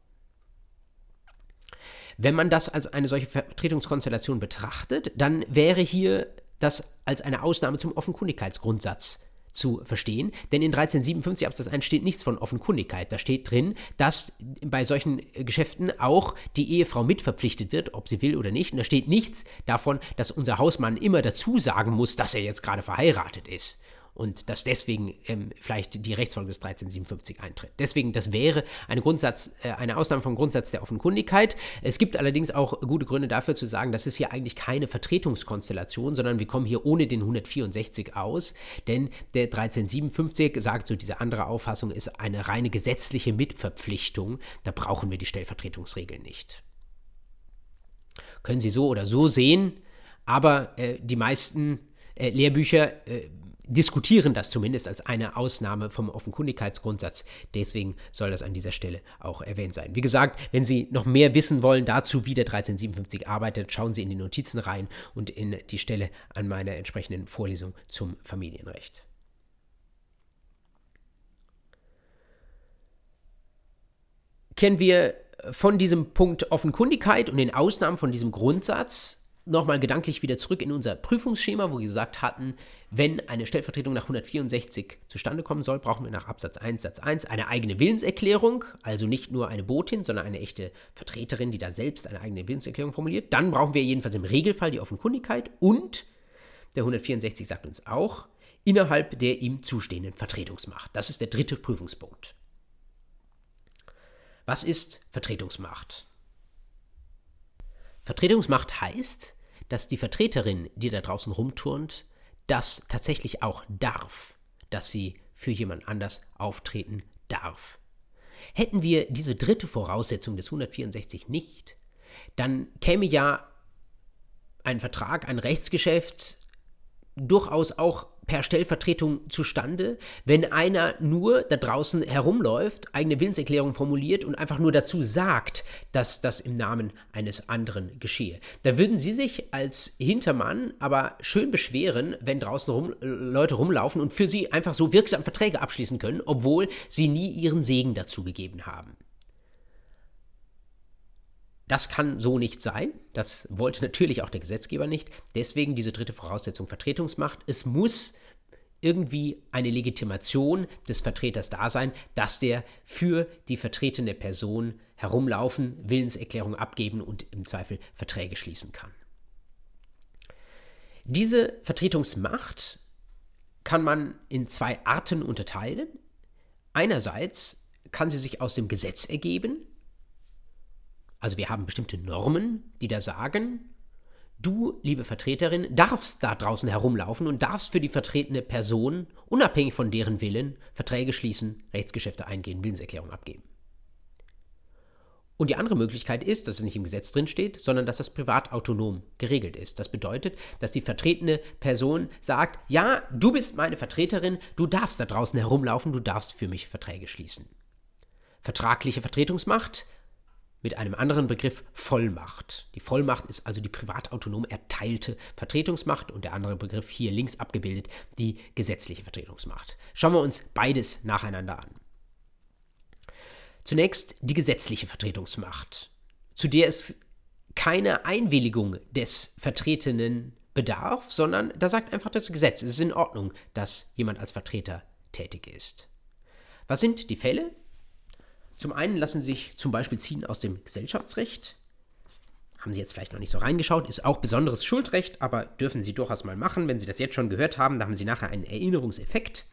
Wenn man das als eine solche Vertretungskonstellation betrachtet, dann wäre hier das als eine Ausnahme zum Offenkundigkeitsgrundsatz zu verstehen. Denn in 1357 Absatz 1 steht nichts von Offenkundigkeit. Da steht drin, dass bei solchen Geschäften auch die Ehefrau mitverpflichtet wird, ob sie will oder nicht. Und da steht nichts davon, dass unser Hausmann immer dazu sagen muss, dass er jetzt gerade verheiratet ist und dass deswegen ähm, vielleicht die Rechtsfolge des 1357 eintritt. Deswegen, das wäre eine, Grundsatz, äh, eine Ausnahme vom Grundsatz der Offenkundigkeit. Es gibt allerdings auch gute Gründe dafür zu sagen, das ist hier eigentlich keine Vertretungskonstellation, sondern wir kommen hier ohne den 164 aus, denn der 1357 sagt so, diese andere Auffassung ist eine reine gesetzliche Mitverpflichtung. Da brauchen wir die Stellvertretungsregeln nicht. Können Sie so oder so sehen, aber äh, die meisten äh, Lehrbücher äh, diskutieren das zumindest als eine Ausnahme vom Offenkundigkeitsgrundsatz. Deswegen soll das an dieser Stelle auch erwähnt sein. Wie gesagt, wenn Sie noch mehr wissen wollen dazu, wie der 1357 arbeitet, schauen Sie in die Notizen rein und in die Stelle an meiner entsprechenden Vorlesung zum Familienrecht. Kennen wir von diesem Punkt Offenkundigkeit und den Ausnahmen von diesem Grundsatz nochmal gedanklich wieder zurück in unser Prüfungsschema, wo wir gesagt hatten, wenn eine Stellvertretung nach 164 zustande kommen soll, brauchen wir nach Absatz 1 Satz 1 eine eigene Willenserklärung, also nicht nur eine Botin, sondern eine echte Vertreterin, die da selbst eine eigene Willenserklärung formuliert. Dann brauchen wir jedenfalls im Regelfall die Offenkundigkeit und der 164 sagt uns auch, innerhalb der ihm zustehenden Vertretungsmacht. Das ist der dritte Prüfungspunkt. Was ist Vertretungsmacht? Vertretungsmacht heißt, dass die Vertreterin, die da draußen rumturnt, das tatsächlich auch darf, dass sie für jemand anders auftreten darf. Hätten wir diese dritte Voraussetzung des 164 nicht, dann käme ja ein Vertrag, ein Rechtsgeschäft durchaus auch per Stellvertretung zustande, wenn einer nur da draußen herumläuft, eigene Willenserklärung formuliert und einfach nur dazu sagt, dass das im Namen eines anderen geschehe. Da würden Sie sich als Hintermann aber schön beschweren, wenn draußen rum, Leute rumlaufen und für Sie einfach so wirksam Verträge abschließen können, obwohl Sie nie Ihren Segen dazu gegeben haben. Das kann so nicht sein. Das wollte natürlich auch der Gesetzgeber nicht. Deswegen diese dritte Voraussetzung Vertretungsmacht. Es muss irgendwie eine Legitimation des Vertreters da sein, dass der für die vertretene Person herumlaufen, Willenserklärung abgeben und im Zweifel Verträge schließen kann. Diese Vertretungsmacht kann man in zwei Arten unterteilen. Einerseits kann sie sich aus dem Gesetz ergeben, also wir haben bestimmte Normen, die da sagen, du, liebe Vertreterin, darfst da draußen herumlaufen und darfst für die vertretene Person, unabhängig von deren Willen, Verträge schließen, Rechtsgeschäfte eingehen, Willenserklärung abgeben. Und die andere Möglichkeit ist, dass es nicht im Gesetz drin steht, sondern dass das privat autonom geregelt ist. Das bedeutet, dass die vertretene Person sagt, ja, du bist meine Vertreterin, du darfst da draußen herumlaufen, du darfst für mich Verträge schließen. Vertragliche Vertretungsmacht mit einem anderen Begriff Vollmacht. Die Vollmacht ist also die privatautonom erteilte Vertretungsmacht und der andere Begriff hier links abgebildet die gesetzliche Vertretungsmacht. Schauen wir uns beides nacheinander an. Zunächst die gesetzliche Vertretungsmacht, zu der es keine Einwilligung des Vertretenen bedarf, sondern da sagt einfach das Gesetz, es ist in Ordnung, dass jemand als Vertreter tätig ist. Was sind die Fälle? Zum einen lassen sich zum Beispiel ziehen aus dem Gesellschaftsrecht. Haben Sie jetzt vielleicht noch nicht so reingeschaut, ist auch besonderes Schuldrecht, aber dürfen Sie durchaus mal machen. Wenn Sie das jetzt schon gehört haben, da haben Sie nachher einen Erinnerungseffekt.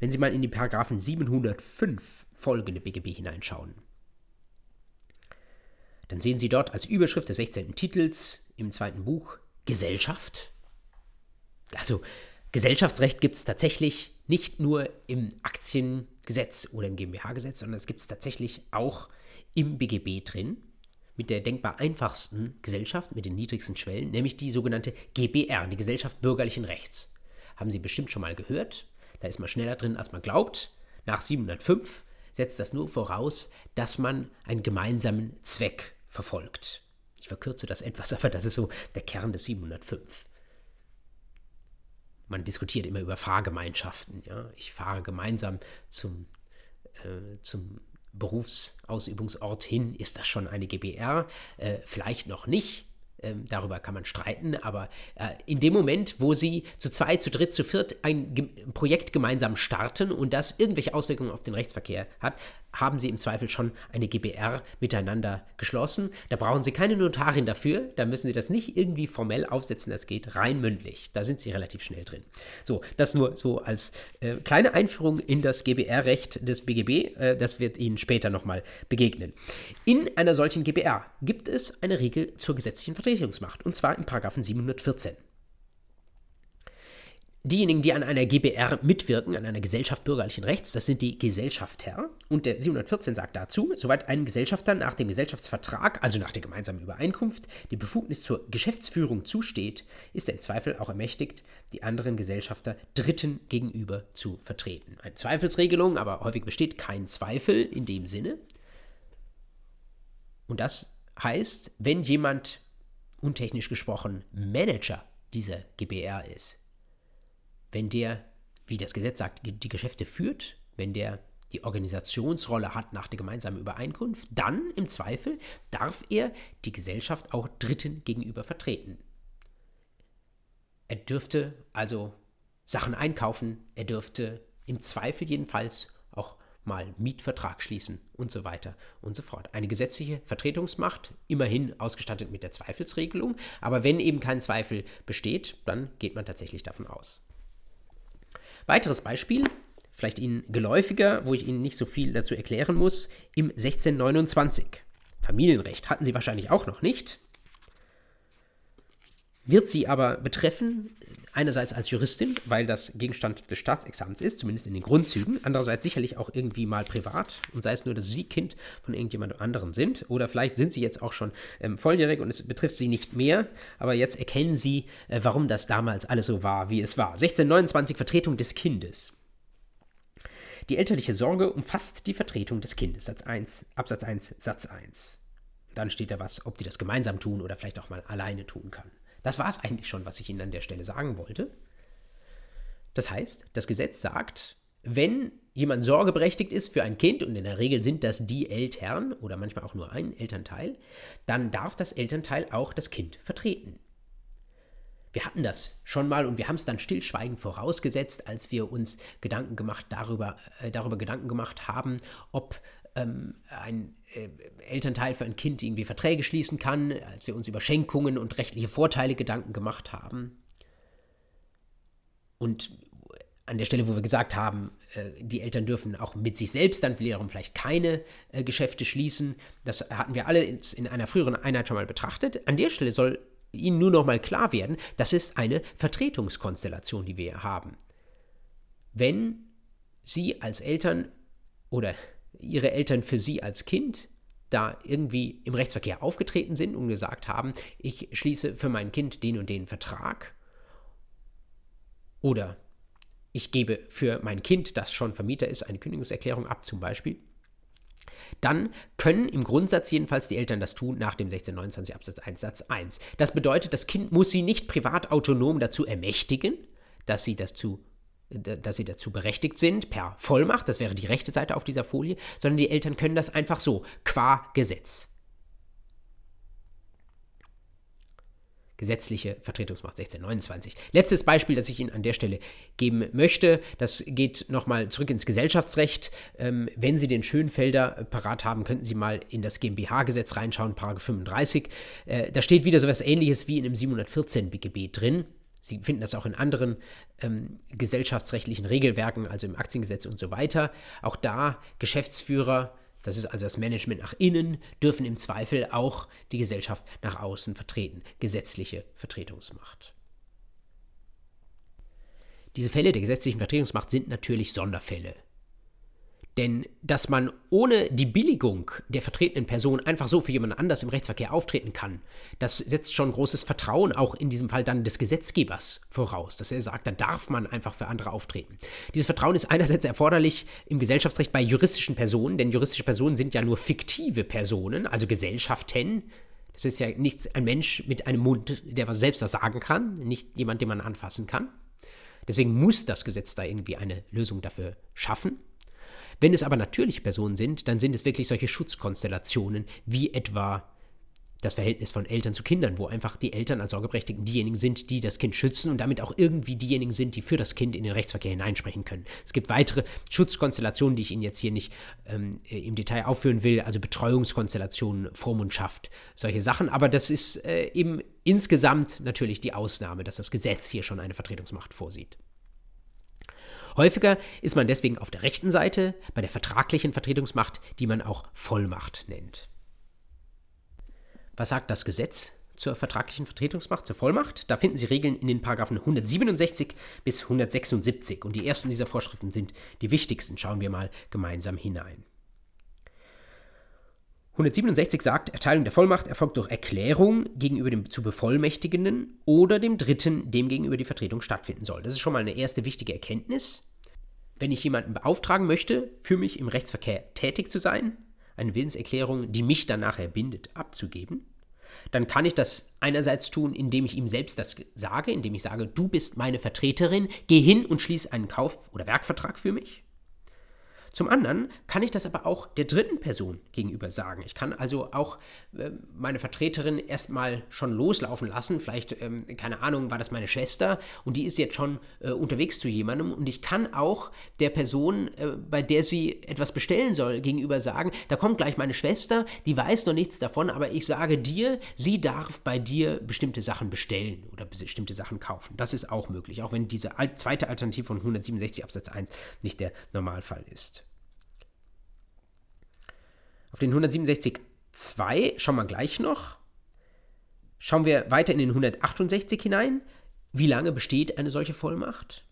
Wenn Sie mal in die Paragraphen 705 folgende BGB hineinschauen, dann sehen Sie dort als Überschrift des 16. Titels im zweiten Buch Gesellschaft. Also Gesellschaftsrecht gibt es tatsächlich nicht nur im Aktiengesetz oder im GmbH-Gesetz, sondern es gibt es tatsächlich auch im BGB drin, mit der denkbar einfachsten Gesellschaft, mit den niedrigsten Schwellen, nämlich die sogenannte GBR, die Gesellschaft bürgerlichen Rechts. Haben Sie bestimmt schon mal gehört. Da ist man schneller drin, als man glaubt. Nach 705 setzt das nur voraus, dass man einen gemeinsamen Zweck verfolgt. Ich verkürze das etwas, aber das ist so der Kern des 705 man diskutiert immer über Fahrgemeinschaften. Ja? Ich fahre gemeinsam zum, äh, zum Berufsausübungsort hin. Ist das schon eine GBR? Äh, vielleicht noch nicht. Ähm, darüber kann man streiten, aber äh, in dem Moment, wo sie zu zwei, zu dritt, zu viert ein Ge Projekt gemeinsam starten und das irgendwelche Auswirkungen auf den Rechtsverkehr hat, haben sie im Zweifel schon eine GBR miteinander geschlossen. Da brauchen sie keine Notarin dafür, da müssen sie das nicht irgendwie formell aufsetzen, das geht rein mündlich. Da sind sie relativ schnell drin. So, das nur so als äh, kleine Einführung in das GBR-Recht des BGB, äh, das wird Ihnen später nochmal begegnen. In einer solchen GBR gibt es eine Regel zur gesetzlichen Vertretungsmacht, und zwar im Paragraphen 714. diejenigen, die an einer GBR mitwirken, an einer Gesellschaft bürgerlichen Rechts, das sind die Gesellschafter. Und der 714 sagt dazu, soweit ein Gesellschafter nach dem Gesellschaftsvertrag, also nach der gemeinsamen Übereinkunft, die Befugnis zur Geschäftsführung zusteht, ist er im Zweifel auch ermächtigt, die anderen Gesellschafter Dritten gegenüber zu vertreten. Eine Zweifelsregelung, aber häufig besteht kein Zweifel in dem Sinne. Und das heißt, wenn jemand, untechnisch gesprochen, Manager dieser GBR ist, wenn der, wie das Gesetz sagt, die Geschäfte führt, wenn der die Organisationsrolle hat nach der gemeinsamen Übereinkunft, dann im Zweifel darf er die Gesellschaft auch Dritten gegenüber vertreten. Er dürfte also Sachen einkaufen, er dürfte im Zweifel jedenfalls auch mal Mietvertrag schließen und so weiter und so fort. Eine gesetzliche Vertretungsmacht, immerhin ausgestattet mit der Zweifelsregelung, aber wenn eben kein Zweifel besteht, dann geht man tatsächlich davon aus. Weiteres Beispiel, vielleicht Ihnen geläufiger, wo ich Ihnen nicht so viel dazu erklären muss, im 1629. Familienrecht hatten Sie wahrscheinlich auch noch nicht, wird Sie aber betreffen, einerseits als Juristin, weil das Gegenstand des Staatsexamens ist, zumindest in den Grundzügen, andererseits sicherlich auch irgendwie mal privat und sei es nur, dass Sie Kind von irgendjemand anderem sind oder vielleicht sind Sie jetzt auch schon ähm, volljährig und es betrifft Sie nicht mehr, aber jetzt erkennen Sie, äh, warum das damals alles so war, wie es war. 1629 Vertretung des Kindes. Die elterliche Sorge umfasst die Vertretung des Kindes. Satz 1, Absatz 1, Satz 1. Dann steht da was, ob die das gemeinsam tun oder vielleicht auch mal alleine tun kann. Das war es eigentlich schon, was ich Ihnen an der Stelle sagen wollte. Das heißt, das Gesetz sagt, wenn jemand sorgeberechtigt ist für ein Kind, und in der Regel sind das die Eltern oder manchmal auch nur ein Elternteil, dann darf das Elternteil auch das Kind vertreten. Wir hatten das schon mal und wir haben es dann stillschweigend vorausgesetzt, als wir uns Gedanken gemacht darüber, äh, darüber Gedanken gemacht haben, ob ähm, ein Elternteil für ein Kind irgendwie Verträge schließen kann, als wir uns über Schenkungen und rechtliche Vorteile Gedanken gemacht haben. Und an der Stelle, wo wir gesagt haben, äh, die Eltern dürfen auch mit sich selbst dann wiederum vielleicht keine äh, Geschäfte schließen, das hatten wir alle in einer früheren Einheit schon mal betrachtet. An der Stelle soll Ihnen nur noch mal klar werden, das ist eine Vertretungskonstellation, die wir haben. Wenn Sie als Eltern oder ihre Eltern für sie als Kind da irgendwie im Rechtsverkehr aufgetreten sind und gesagt haben, ich schließe für mein Kind den und den Vertrag oder ich gebe für mein Kind, das schon Vermieter ist, eine Kündigungserklärung ab zum Beispiel, dann können im Grundsatz jedenfalls die Eltern das tun nach dem 1629 Absatz 1 Satz 1. Das bedeutet, das Kind muss sie nicht privat autonom dazu ermächtigen, dass sie dazu dass sie dazu berechtigt sind, per Vollmacht, das wäre die rechte Seite auf dieser Folie, sondern die Eltern können das einfach so, qua Gesetz. Gesetzliche Vertretungsmacht 1629. Letztes Beispiel, das ich Ihnen an der Stelle geben möchte, das geht nochmal zurück ins Gesellschaftsrecht. Ähm, wenn Sie den Schönfelder parat haben, könnten Sie mal in das GmbH-Gesetz reinschauen, Paragraph 35. Äh, da steht wieder so etwas ähnliches wie in dem 714 BGB drin. Sie finden das auch in anderen ähm, gesellschaftsrechtlichen Regelwerken, also im Aktiengesetz und so weiter. Auch da Geschäftsführer, das ist also das Management nach innen, dürfen im Zweifel auch die Gesellschaft nach außen vertreten. Gesetzliche Vertretungsmacht. Diese Fälle der gesetzlichen Vertretungsmacht sind natürlich Sonderfälle. Denn dass man ohne die Billigung der vertretenen Person einfach so für jemand anders im Rechtsverkehr auftreten kann, das setzt schon großes Vertrauen auch in diesem Fall dann des Gesetzgebers voraus, dass er sagt, da darf man einfach für andere auftreten. Dieses Vertrauen ist einerseits erforderlich im Gesellschaftsrecht bei juristischen Personen, denn juristische Personen sind ja nur fiktive Personen, also Gesellschaften. Das ist ja nichts, ein Mensch mit einem Mund, der was selbst was sagen kann, nicht jemand, den man anfassen kann. Deswegen muss das Gesetz da irgendwie eine Lösung dafür schaffen. Wenn es aber natürliche Personen sind, dann sind es wirklich solche Schutzkonstellationen, wie etwa das Verhältnis von Eltern zu Kindern, wo einfach die Eltern als Sorgeberechtigten diejenigen sind, die das Kind schützen und damit auch irgendwie diejenigen sind, die für das Kind in den Rechtsverkehr hineinsprechen können. Es gibt weitere Schutzkonstellationen, die ich Ihnen jetzt hier nicht ähm, im Detail aufführen will, also Betreuungskonstellationen, Vormundschaft, solche Sachen. Aber das ist äh, eben insgesamt natürlich die Ausnahme, dass das Gesetz hier schon eine Vertretungsmacht vorsieht. Häufiger ist man deswegen auf der rechten Seite bei der vertraglichen Vertretungsmacht, die man auch Vollmacht nennt. Was sagt das Gesetz zur vertraglichen Vertretungsmacht, zur Vollmacht. Da finden Sie Regeln in den Paragraphen 167 bis 176. Und die ersten dieser Vorschriften sind die wichtigsten. Schauen wir mal gemeinsam hinein. 167 sagt, Erteilung der Vollmacht erfolgt durch Erklärung gegenüber dem zu Bevollmächtigenden oder dem Dritten, dem gegenüber die Vertretung stattfinden soll. Das ist schon mal eine erste wichtige Erkenntnis. Wenn ich jemanden beauftragen möchte, für mich im Rechtsverkehr tätig zu sein, eine Willenserklärung, die mich dann nachher bindet, abzugeben, dann kann ich das einerseits tun, indem ich ihm selbst das sage, indem ich sage, du bist meine Vertreterin, geh hin und schließ einen Kauf- oder Werkvertrag für mich. Zum anderen kann ich das aber auch der dritten Person gegenüber sagen. Ich kann also auch äh, meine Vertreterin erstmal schon loslaufen lassen. Vielleicht, ähm, keine Ahnung, war das meine Schwester und die ist jetzt schon äh, unterwegs zu jemandem. Und ich kann auch der Person, äh, bei der sie etwas bestellen soll, gegenüber sagen, da kommt gleich meine Schwester, die weiß noch nichts davon, aber ich sage dir, sie darf bei dir bestimmte Sachen bestellen oder bestimmte Sachen kaufen. Das ist auch möglich, auch wenn diese zweite Alternative von 167 Absatz 1 nicht der Normalfall ist. Auf den 167.2 schauen wir gleich noch. Schauen wir weiter in den 168 hinein. Wie lange besteht eine solche Vollmacht?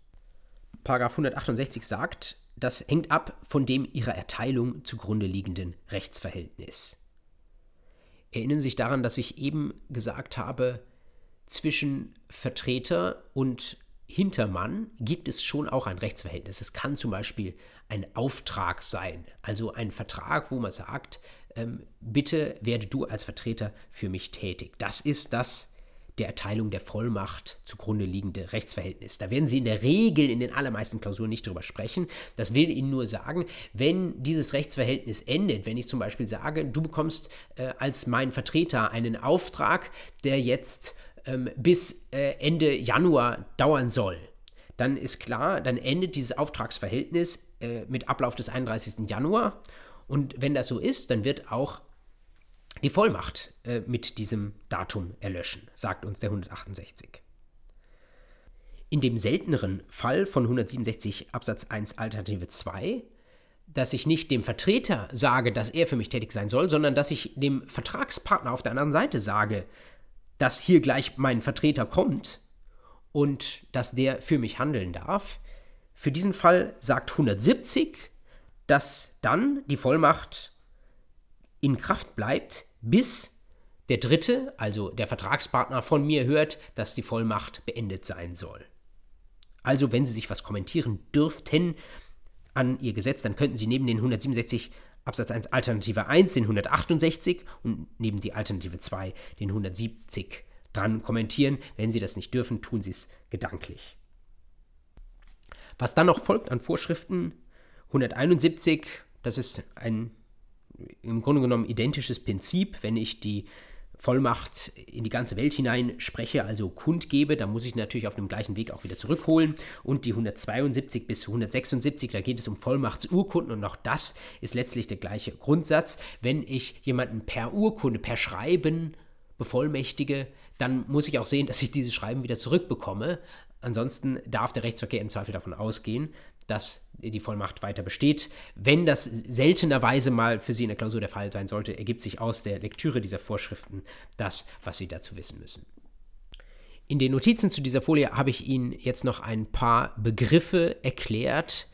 Paragraph 168 sagt, das hängt ab von dem ihrer Erteilung zugrunde liegenden Rechtsverhältnis. Erinnern Sie sich daran, dass ich eben gesagt habe, zwischen Vertreter und Hintermann gibt es schon auch ein Rechtsverhältnis. Es kann zum Beispiel ein Auftrag sein, also ein Vertrag, wo man sagt, ähm, bitte werde du als Vertreter für mich tätig. Das ist das der Erteilung der Vollmacht zugrunde liegende Rechtsverhältnis. Da werden Sie in der Regel in den allermeisten Klausuren nicht drüber sprechen. Das will Ihnen nur sagen, wenn dieses Rechtsverhältnis endet, wenn ich zum Beispiel sage, du bekommst äh, als mein Vertreter einen Auftrag, der jetzt ähm, bis äh, Ende Januar dauern soll, dann ist klar, dann endet dieses Auftragsverhältnis äh, mit Ablauf des 31. Januar. Und wenn das so ist, dann wird auch die Vollmacht äh, mit diesem Datum erlöschen, sagt uns der 168. In dem selteneren Fall von 167 Absatz 1 Alternative 2, dass ich nicht dem Vertreter sage, dass er für mich tätig sein soll, sondern dass ich dem Vertragspartner auf der anderen Seite sage, dass hier gleich mein Vertreter kommt und dass der für mich handeln darf. Für diesen Fall sagt 170, dass dann die Vollmacht in Kraft bleibt, bis der Dritte, also der Vertragspartner, von mir hört, dass die Vollmacht beendet sein soll. Also, wenn Sie sich was kommentieren dürften an Ihr Gesetz, dann könnten Sie neben den 167 Absatz 1 Alternative 1 den 168 und neben die Alternative 2 den 170 dran kommentieren. Wenn Sie das nicht dürfen, tun Sie es gedanklich. Was dann noch folgt an Vorschriften 171, das ist ein im Grunde genommen identisches Prinzip, wenn ich die Vollmacht in die ganze Welt hinein spreche, also kundgebe, dann muss ich natürlich auf dem gleichen Weg auch wieder zurückholen. Und die 172 bis 176, da geht es um Vollmachtsurkunden und auch das ist letztlich der gleiche Grundsatz. Wenn ich jemanden per Urkunde, per Schreiben bevollmächtige, dann muss ich auch sehen, dass ich dieses Schreiben wieder zurückbekomme. Ansonsten darf der Rechtsverkehr im Zweifel davon ausgehen, dass die Vollmacht weiter besteht. Wenn das seltenerweise mal für Sie in der Klausur der Fall sein sollte, ergibt sich aus der Lektüre dieser Vorschriften das, was Sie dazu wissen müssen. In den Notizen zu dieser Folie habe ich Ihnen jetzt noch ein paar Begriffe erklärt,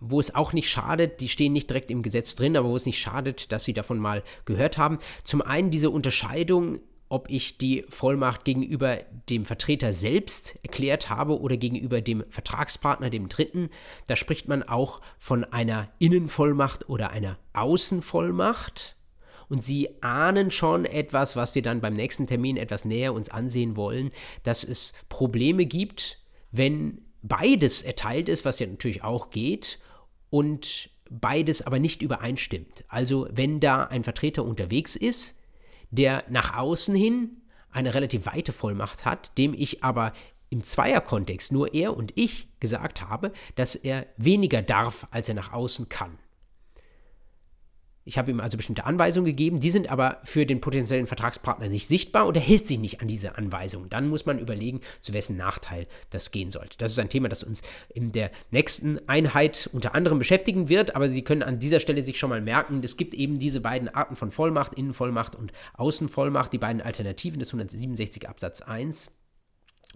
wo es auch nicht schadet, die stehen nicht direkt im Gesetz drin, aber wo es nicht schadet, dass Sie davon mal gehört haben. Zum einen diese Unterscheidung ob ich die Vollmacht gegenüber dem Vertreter selbst erklärt habe oder gegenüber dem Vertragspartner, dem Dritten. Da spricht man auch von einer Innenvollmacht oder einer Außenvollmacht. Und Sie ahnen schon etwas, was wir dann beim nächsten Termin etwas näher uns ansehen wollen, dass es Probleme gibt, wenn beides erteilt ist, was ja natürlich auch geht, und beides aber nicht übereinstimmt. Also wenn da ein Vertreter unterwegs ist, der nach außen hin eine relativ weite Vollmacht hat, dem ich aber im Zweierkontext nur er und ich gesagt habe, dass er weniger darf, als er nach außen kann. Ich habe ihm also bestimmte Anweisungen gegeben, die sind aber für den potenziellen Vertragspartner nicht sichtbar und er hält sich nicht an diese Anweisungen. Dann muss man überlegen, zu wessen Nachteil das gehen sollte. Das ist ein Thema, das uns in der nächsten Einheit unter anderem beschäftigen wird, aber Sie können an dieser Stelle sich schon mal merken, es gibt eben diese beiden Arten von Vollmacht, Innenvollmacht und Außenvollmacht, die beiden Alternativen des 167 Absatz 1.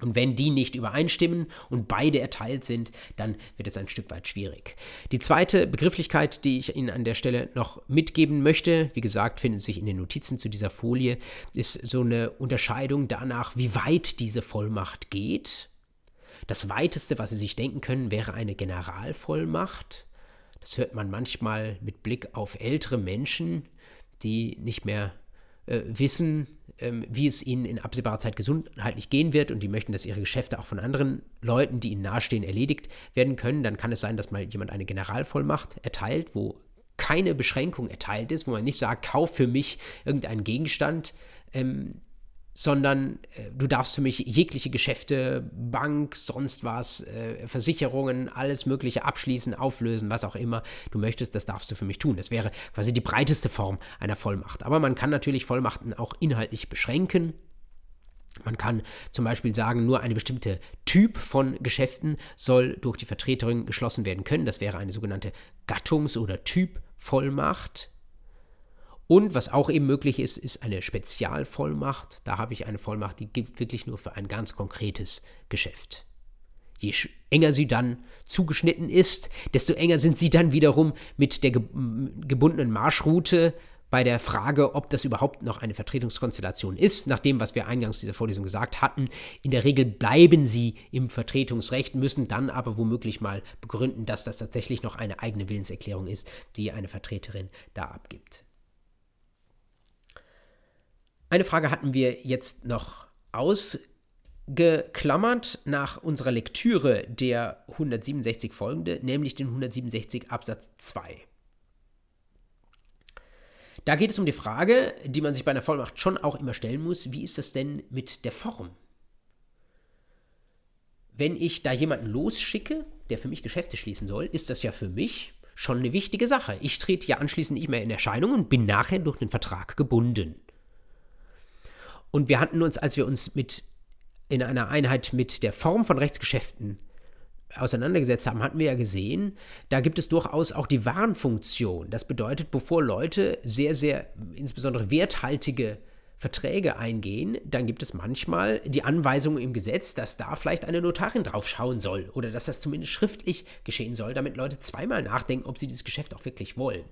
Und wenn die nicht übereinstimmen und beide erteilt sind, dann wird es ein Stück weit schwierig. Die zweite Begrifflichkeit, die ich Ihnen an der Stelle noch mitgeben möchte, wie gesagt, findet sich in den Notizen zu dieser Folie, ist so eine Unterscheidung danach, wie weit diese Vollmacht geht. Das weiteste, was Sie sich denken können, wäre eine Generalvollmacht. Das hört man manchmal mit Blick auf ältere Menschen, die nicht mehr äh, wissen, wie es ihnen in absehbarer Zeit gesundheitlich gehen wird und die möchten, dass ihre Geschäfte auch von anderen Leuten, die ihnen nahestehen, erledigt werden können, dann kann es sein, dass mal jemand eine Generalvollmacht erteilt, wo keine Beschränkung erteilt ist, wo man nicht sagt, kauf für mich irgendeinen Gegenstand, ähm, sondern äh, du darfst für mich jegliche Geschäfte, Bank, sonst was, äh, Versicherungen, alles Mögliche abschließen, auflösen, was auch immer du möchtest, das darfst du für mich tun. Das wäre quasi die breiteste Form einer Vollmacht. Aber man kann natürlich Vollmachten auch inhaltlich beschränken. Man kann zum Beispiel sagen, nur eine bestimmte Typ von Geschäften soll durch die Vertreterin geschlossen werden können. Das wäre eine sogenannte Gattungs- oder Typvollmacht. Und was auch eben möglich ist, ist eine Spezialvollmacht. Da habe ich eine Vollmacht, die gilt wirklich nur für ein ganz konkretes Geschäft. Je enger sie dann zugeschnitten ist, desto enger sind sie dann wiederum mit der gebundenen Marschroute bei der Frage, ob das überhaupt noch eine Vertretungskonstellation ist. Nach dem, was wir eingangs dieser Vorlesung gesagt hatten, in der Regel bleiben sie im Vertretungsrecht, müssen dann aber womöglich mal begründen, dass das tatsächlich noch eine eigene Willenserklärung ist, die eine Vertreterin da abgibt. Eine Frage hatten wir jetzt noch ausgeklammert nach unserer Lektüre der 167 folgende, nämlich den 167 Absatz 2. Da geht es um die Frage, die man sich bei einer Vollmacht schon auch immer stellen muss, wie ist das denn mit der Form? Wenn ich da jemanden losschicke, der für mich Geschäfte schließen soll, ist das ja für mich schon eine wichtige Sache. Ich trete ja anschließend nicht mehr in Erscheinung und bin nachher durch den Vertrag gebunden. Und wir hatten uns, als wir uns mit in einer Einheit mit der Form von Rechtsgeschäften auseinandergesetzt haben, hatten wir ja gesehen, da gibt es durchaus auch die Warnfunktion. Das bedeutet, bevor Leute sehr, sehr insbesondere werthaltige Verträge eingehen, dann gibt es manchmal die Anweisung im Gesetz, dass da vielleicht eine Notarin drauf schauen soll oder dass das zumindest schriftlich geschehen soll, damit Leute zweimal nachdenken, ob sie dieses Geschäft auch wirklich wollen.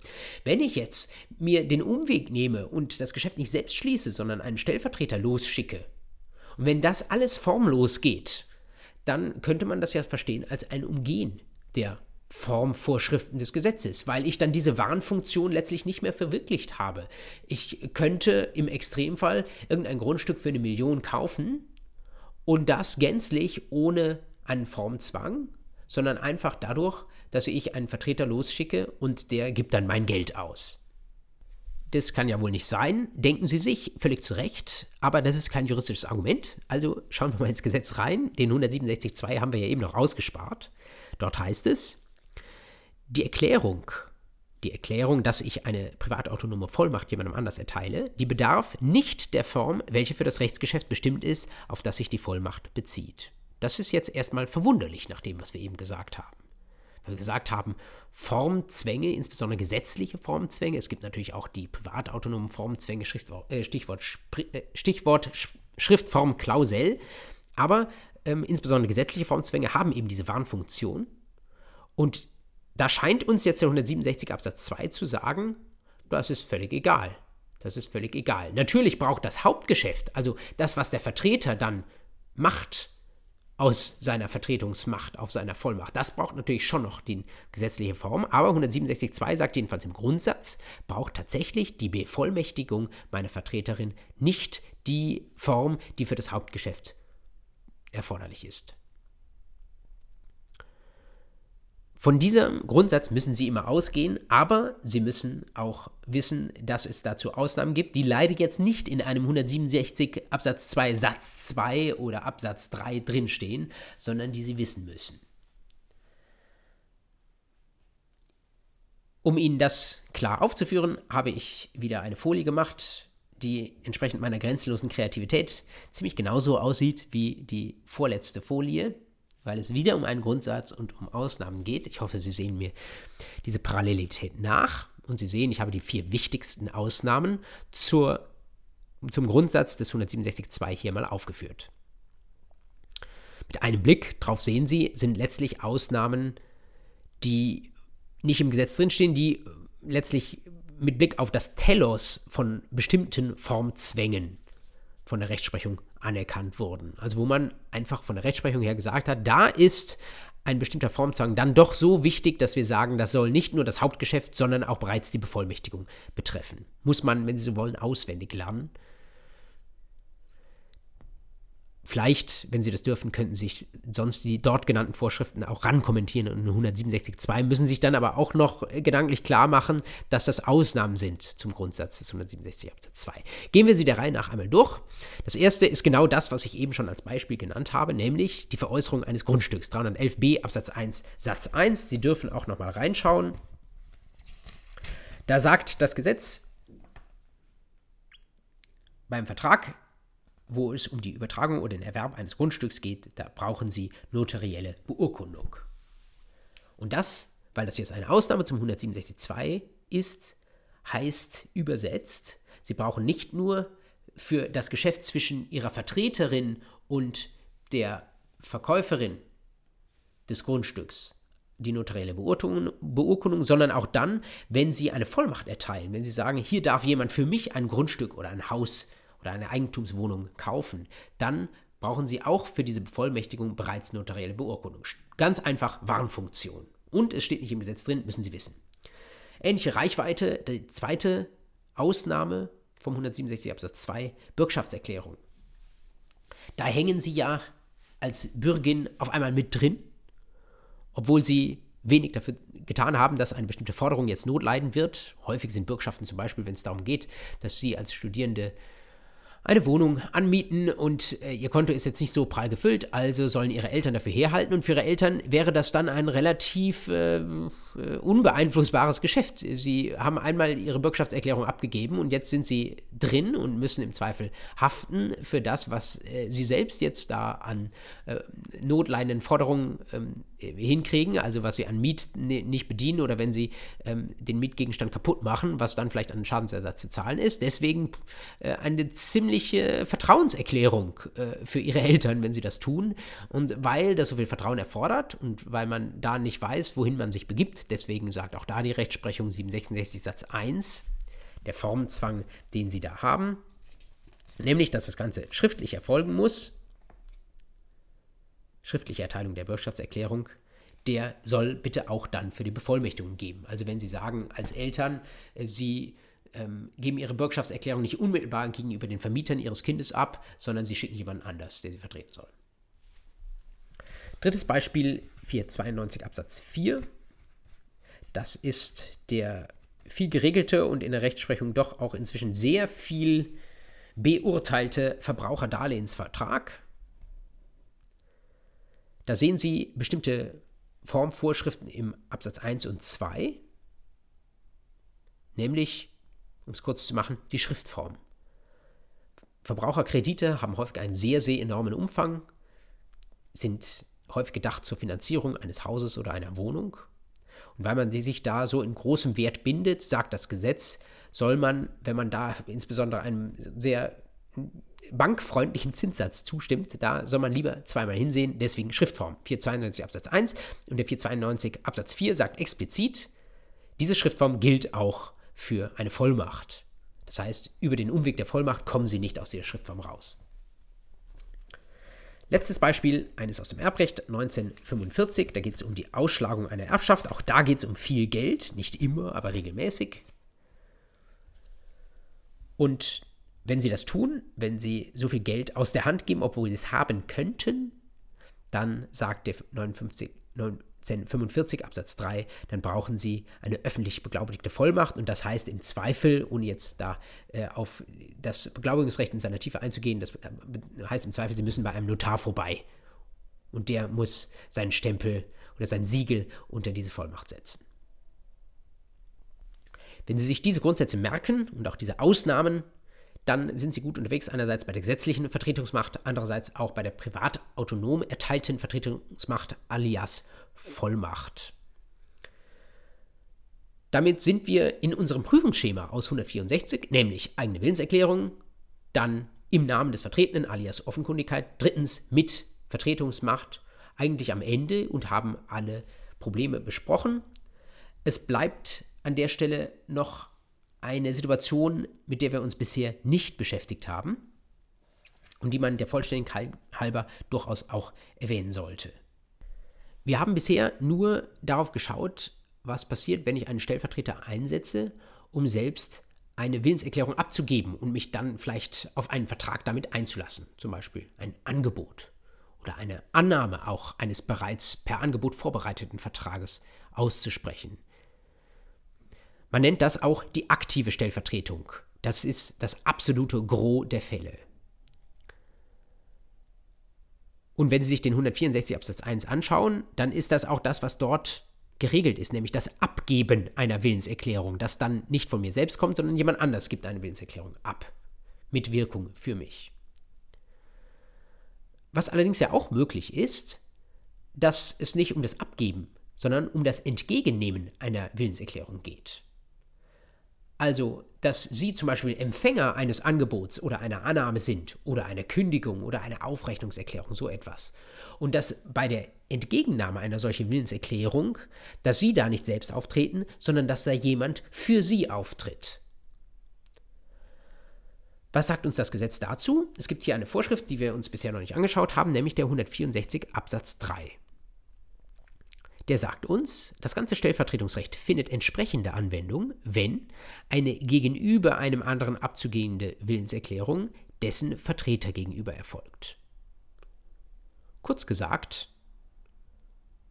Wenn ich jetzt mir den Umweg nehme und das Geschäft nicht selbst schließe, sondern einen Stellvertreter losschicke, und wenn das alles formlos geht, dann könnte man das ja verstehen als ein Umgehen der Formvorschriften des Gesetzes, weil ich dann diese Warnfunktion letztlich nicht mehr verwirklicht habe. Ich könnte im Extremfall irgendein Grundstück für eine Million kaufen und das gänzlich ohne einen Formzwang, sondern einfach dadurch, dass ich einen Vertreter losschicke und der gibt dann mein Geld aus. Das kann ja wohl nicht sein, denken Sie sich, völlig zu Recht, aber das ist kein juristisches Argument. Also schauen wir mal ins Gesetz rein. Den 167.2 haben wir ja eben noch ausgespart. Dort heißt es, die Erklärung, die Erklärung, dass ich eine privatautonome Vollmacht jemandem anders erteile, die bedarf nicht der Form, welche für das Rechtsgeschäft bestimmt ist, auf das sich die Vollmacht bezieht. Das ist jetzt erstmal verwunderlich nach dem, was wir eben gesagt haben. Weil wir gesagt haben, Formzwänge, insbesondere gesetzliche Formzwänge, es gibt natürlich auch die privatautonomen Formzwänge, Stichwort, äh, Stichwort, äh, Stichwort Schriftform aber ähm, insbesondere gesetzliche Formzwänge haben eben diese Warnfunktion und da scheint uns jetzt der 167 Absatz 2 zu sagen, das ist völlig egal. Das ist völlig egal. Natürlich braucht das Hauptgeschäft, also das, was der Vertreter dann macht aus seiner Vertretungsmacht, auf seiner Vollmacht, das braucht natürlich schon noch die gesetzliche Form. Aber 167.2 sagt jedenfalls im Grundsatz, braucht tatsächlich die Bevollmächtigung meiner Vertreterin nicht die Form, die für das Hauptgeschäft erforderlich ist. Von diesem Grundsatz müssen Sie immer ausgehen, aber Sie müssen auch wissen, dass es dazu Ausnahmen gibt, die leider jetzt nicht in einem 167 Absatz 2 Satz 2 oder Absatz 3 drinstehen, sondern die Sie wissen müssen. Um Ihnen das klar aufzuführen, habe ich wieder eine Folie gemacht, die entsprechend meiner grenzenlosen Kreativität ziemlich genauso aussieht wie die vorletzte Folie, weil es wieder um einen Grundsatz und um Ausnahmen geht. Ich hoffe, Sie sehen mir diese Parallelität nach und Sie sehen, ich habe die vier wichtigsten Ausnahmen zur, zum Grundsatz des 167.2 hier mal aufgeführt. Mit einem Blick drauf sehen Sie, sind letztlich Ausnahmen, die nicht im Gesetz drinstehen, die letztlich mit Blick auf das Telos von bestimmten Formzwängen von der Rechtsprechung anerkannt wurden. Also wo man einfach von der Rechtsprechung her gesagt hat, da ist ein bestimmter Formzwang dann doch so wichtig, dass wir sagen, das soll nicht nur das Hauptgeschäft, sondern auch bereits die Bevollmächtigung betreffen. Muss man, wenn Sie so wollen, auswendig lernen. Vielleicht, wenn Sie das dürfen, könnten sich sonst die dort genannten Vorschriften auch rankommentieren und in 167.2 müssen sich dann aber auch noch gedanklich klar machen, dass das Ausnahmen sind zum Grundsatz des 167 Absatz 2. Gehen wir sie der Reihe nach einmal durch. Das erste ist genau das, was ich eben schon als Beispiel genannt habe, nämlich die Veräußerung eines Grundstücks. 311b Absatz 1 Satz 1. Sie dürfen auch noch mal reinschauen. Da sagt das Gesetz beim Vertrag wo es um die Übertragung oder den Erwerb eines Grundstücks geht, da brauchen Sie notarielle Beurkundung. Und das, weil das jetzt eine Ausnahme zum 167.2 ist, heißt übersetzt, Sie brauchen nicht nur für das Geschäft zwischen Ihrer Vertreterin und der Verkäuferin des Grundstücks die notarielle Beurkundung, sondern auch dann, wenn Sie eine Vollmacht erteilen, wenn Sie sagen, hier darf jemand für mich ein Grundstück oder ein Haus oder eine Eigentumswohnung kaufen, dann brauchen Sie auch für diese Bevollmächtigung bereits notarielle Beurkundung. Ganz einfach Warnfunktion. Und es steht nicht im Gesetz drin, müssen Sie wissen. Ähnliche Reichweite, die zweite Ausnahme vom 167 Absatz 2, Bürgschaftserklärung. Da hängen Sie ja als Bürgin auf einmal mit drin, obwohl Sie wenig dafür getan haben, dass eine bestimmte Forderung jetzt notleiden wird. Häufig sind Bürgschaften zum Beispiel, wenn es darum geht, dass Sie als Studierende eine Wohnung anmieten und äh, ihr Konto ist jetzt nicht so prall gefüllt, also sollen ihre Eltern dafür herhalten und für ihre Eltern wäre das dann ein relativ äh, unbeeinflussbares Geschäft. Sie haben einmal ihre Bürgschaftserklärung abgegeben und jetzt sind sie drin und müssen im Zweifel haften für das, was äh, sie selbst jetzt da an äh, notleidenden Forderungen ähm, hinkriegen, also was sie an Miet nicht bedienen oder wenn sie ähm, den Mietgegenstand kaputt machen, was dann vielleicht an Schadensersatz zu zahlen ist. Deswegen äh, eine ziemliche Vertrauenserklärung äh, für ihre Eltern, wenn sie das tun. Und weil das so viel Vertrauen erfordert und weil man da nicht weiß, wohin man sich begibt, deswegen sagt auch da die Rechtsprechung 766 Satz 1, der Formzwang, den sie da haben, nämlich, dass das Ganze schriftlich erfolgen muss schriftliche Erteilung der Bürgschaftserklärung, der soll bitte auch dann für die Bevollmächtigung geben. Also wenn Sie sagen als Eltern, äh, Sie ähm, geben Ihre Bürgschaftserklärung nicht unmittelbar gegenüber den Vermietern Ihres Kindes ab, sondern Sie schicken jemanden anders, der Sie vertreten soll. Drittes Beispiel 492 Absatz 4. Das ist der viel geregelte und in der Rechtsprechung doch auch inzwischen sehr viel beurteilte Verbraucherdarlehensvertrag. Da sehen Sie bestimmte Formvorschriften im Absatz 1 und 2, nämlich, um es kurz zu machen, die Schriftform. Verbraucherkredite haben häufig einen sehr, sehr enormen Umfang, sind häufig gedacht zur Finanzierung eines Hauses oder einer Wohnung. Weil man sich da so in großem Wert bindet, sagt das Gesetz, soll man, wenn man da insbesondere einem sehr bankfreundlichen Zinssatz zustimmt, da soll man lieber zweimal hinsehen, deswegen Schriftform 492 Absatz 1 und der 492 Absatz 4 sagt explizit, diese Schriftform gilt auch für eine Vollmacht. Das heißt, über den Umweg der Vollmacht kommen Sie nicht aus dieser Schriftform raus. Letztes Beispiel, eines aus dem Erbrecht 1945, da geht es um die Ausschlagung einer Erbschaft. Auch da geht es um viel Geld, nicht immer, aber regelmäßig. Und wenn sie das tun, wenn sie so viel Geld aus der Hand geben, obwohl sie es haben könnten, dann sagt der 59, 1945 Absatz 3, dann brauchen sie eine öffentlich beglaubigte Vollmacht. Und das heißt im Zweifel, ohne jetzt da äh, auf das Beglaubigungsrecht in seiner Tiefe einzugehen, das äh, heißt im Zweifel, sie müssen bei einem Notar vorbei. Und der muss seinen Stempel oder sein Siegel unter diese Vollmacht setzen. Wenn Sie sich diese Grundsätze merken und auch diese Ausnahmen, dann sind Sie gut unterwegs, einerseits bei der gesetzlichen Vertretungsmacht, andererseits auch bei der privat autonom erteilten Vertretungsmacht alias Vollmacht. Damit sind wir in unserem Prüfungsschema aus 164, nämlich eigene Willenserklärung, dann im Namen des Vertretenen alias Offenkundigkeit, drittens mit Vertretungsmacht eigentlich am Ende und haben alle Probleme besprochen. Es bleibt an der Stelle noch eine Situation, mit der wir uns bisher nicht beschäftigt haben und die man der Vollständigkeit halber durchaus auch erwähnen sollte. Wir haben bisher nur darauf geschaut, was passiert, wenn ich einen Stellvertreter einsetze, um selbst eine Willenserklärung abzugeben und mich dann vielleicht auf einen Vertrag damit einzulassen, zum Beispiel ein Angebot oder eine Annahme auch eines bereits per Angebot vorbereiteten Vertrages auszusprechen. Man nennt das auch die aktive Stellvertretung. Das ist das absolute Gros der Fälle. Und wenn Sie sich den 164 Absatz 1 anschauen, dann ist das auch das, was dort geregelt ist, nämlich das Abgeben einer Willenserklärung, das dann nicht von mir selbst kommt, sondern jemand anders gibt eine Willenserklärung ab. Mit Wirkung für mich. Was allerdings ja auch möglich ist, dass es nicht um das Abgeben, sondern um das Entgegennehmen einer Willenserklärung geht. Also, dass Sie zum Beispiel Empfänger eines Angebots oder einer Annahme sind oder einer Kündigung oder einer Aufrechnungserklärung, so etwas. Und dass bei der Entgegennahme einer solchen Willenserklärung, dass Sie da nicht selbst auftreten, sondern dass da jemand für Sie auftritt. Was sagt uns das Gesetz dazu? Es gibt hier eine Vorschrift, die wir uns bisher noch nicht angeschaut haben, nämlich der 164 Absatz 3 der sagt uns, das ganze Stellvertretungsrecht findet entsprechende Anwendung, wenn eine gegenüber einem anderen abzugehende Willenserklärung dessen Vertreter gegenüber erfolgt. Kurz gesagt,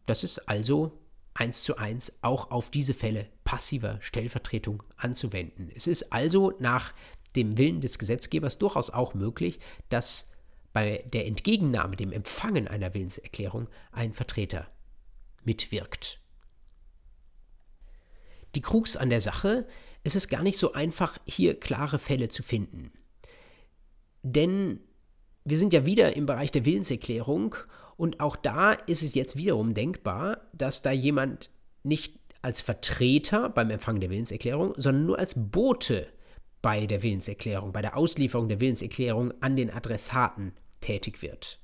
das ist also eins zu eins auch auf diese Fälle passiver Stellvertretung anzuwenden. Es ist also nach dem Willen des Gesetzgebers durchaus auch möglich, dass bei der Entgegennahme, dem Empfangen einer Willenserklärung ein Vertreter mitwirkt. Die Krux an der Sache, es ist gar nicht so einfach, hier klare Fälle zu finden. Denn wir sind ja wieder im Bereich der Willenserklärung und auch da ist es jetzt wiederum denkbar, dass da jemand nicht als Vertreter beim Empfang der Willenserklärung, sondern nur als Bote bei der Willenserklärung, bei der Auslieferung der Willenserklärung an den Adressaten tätig wird.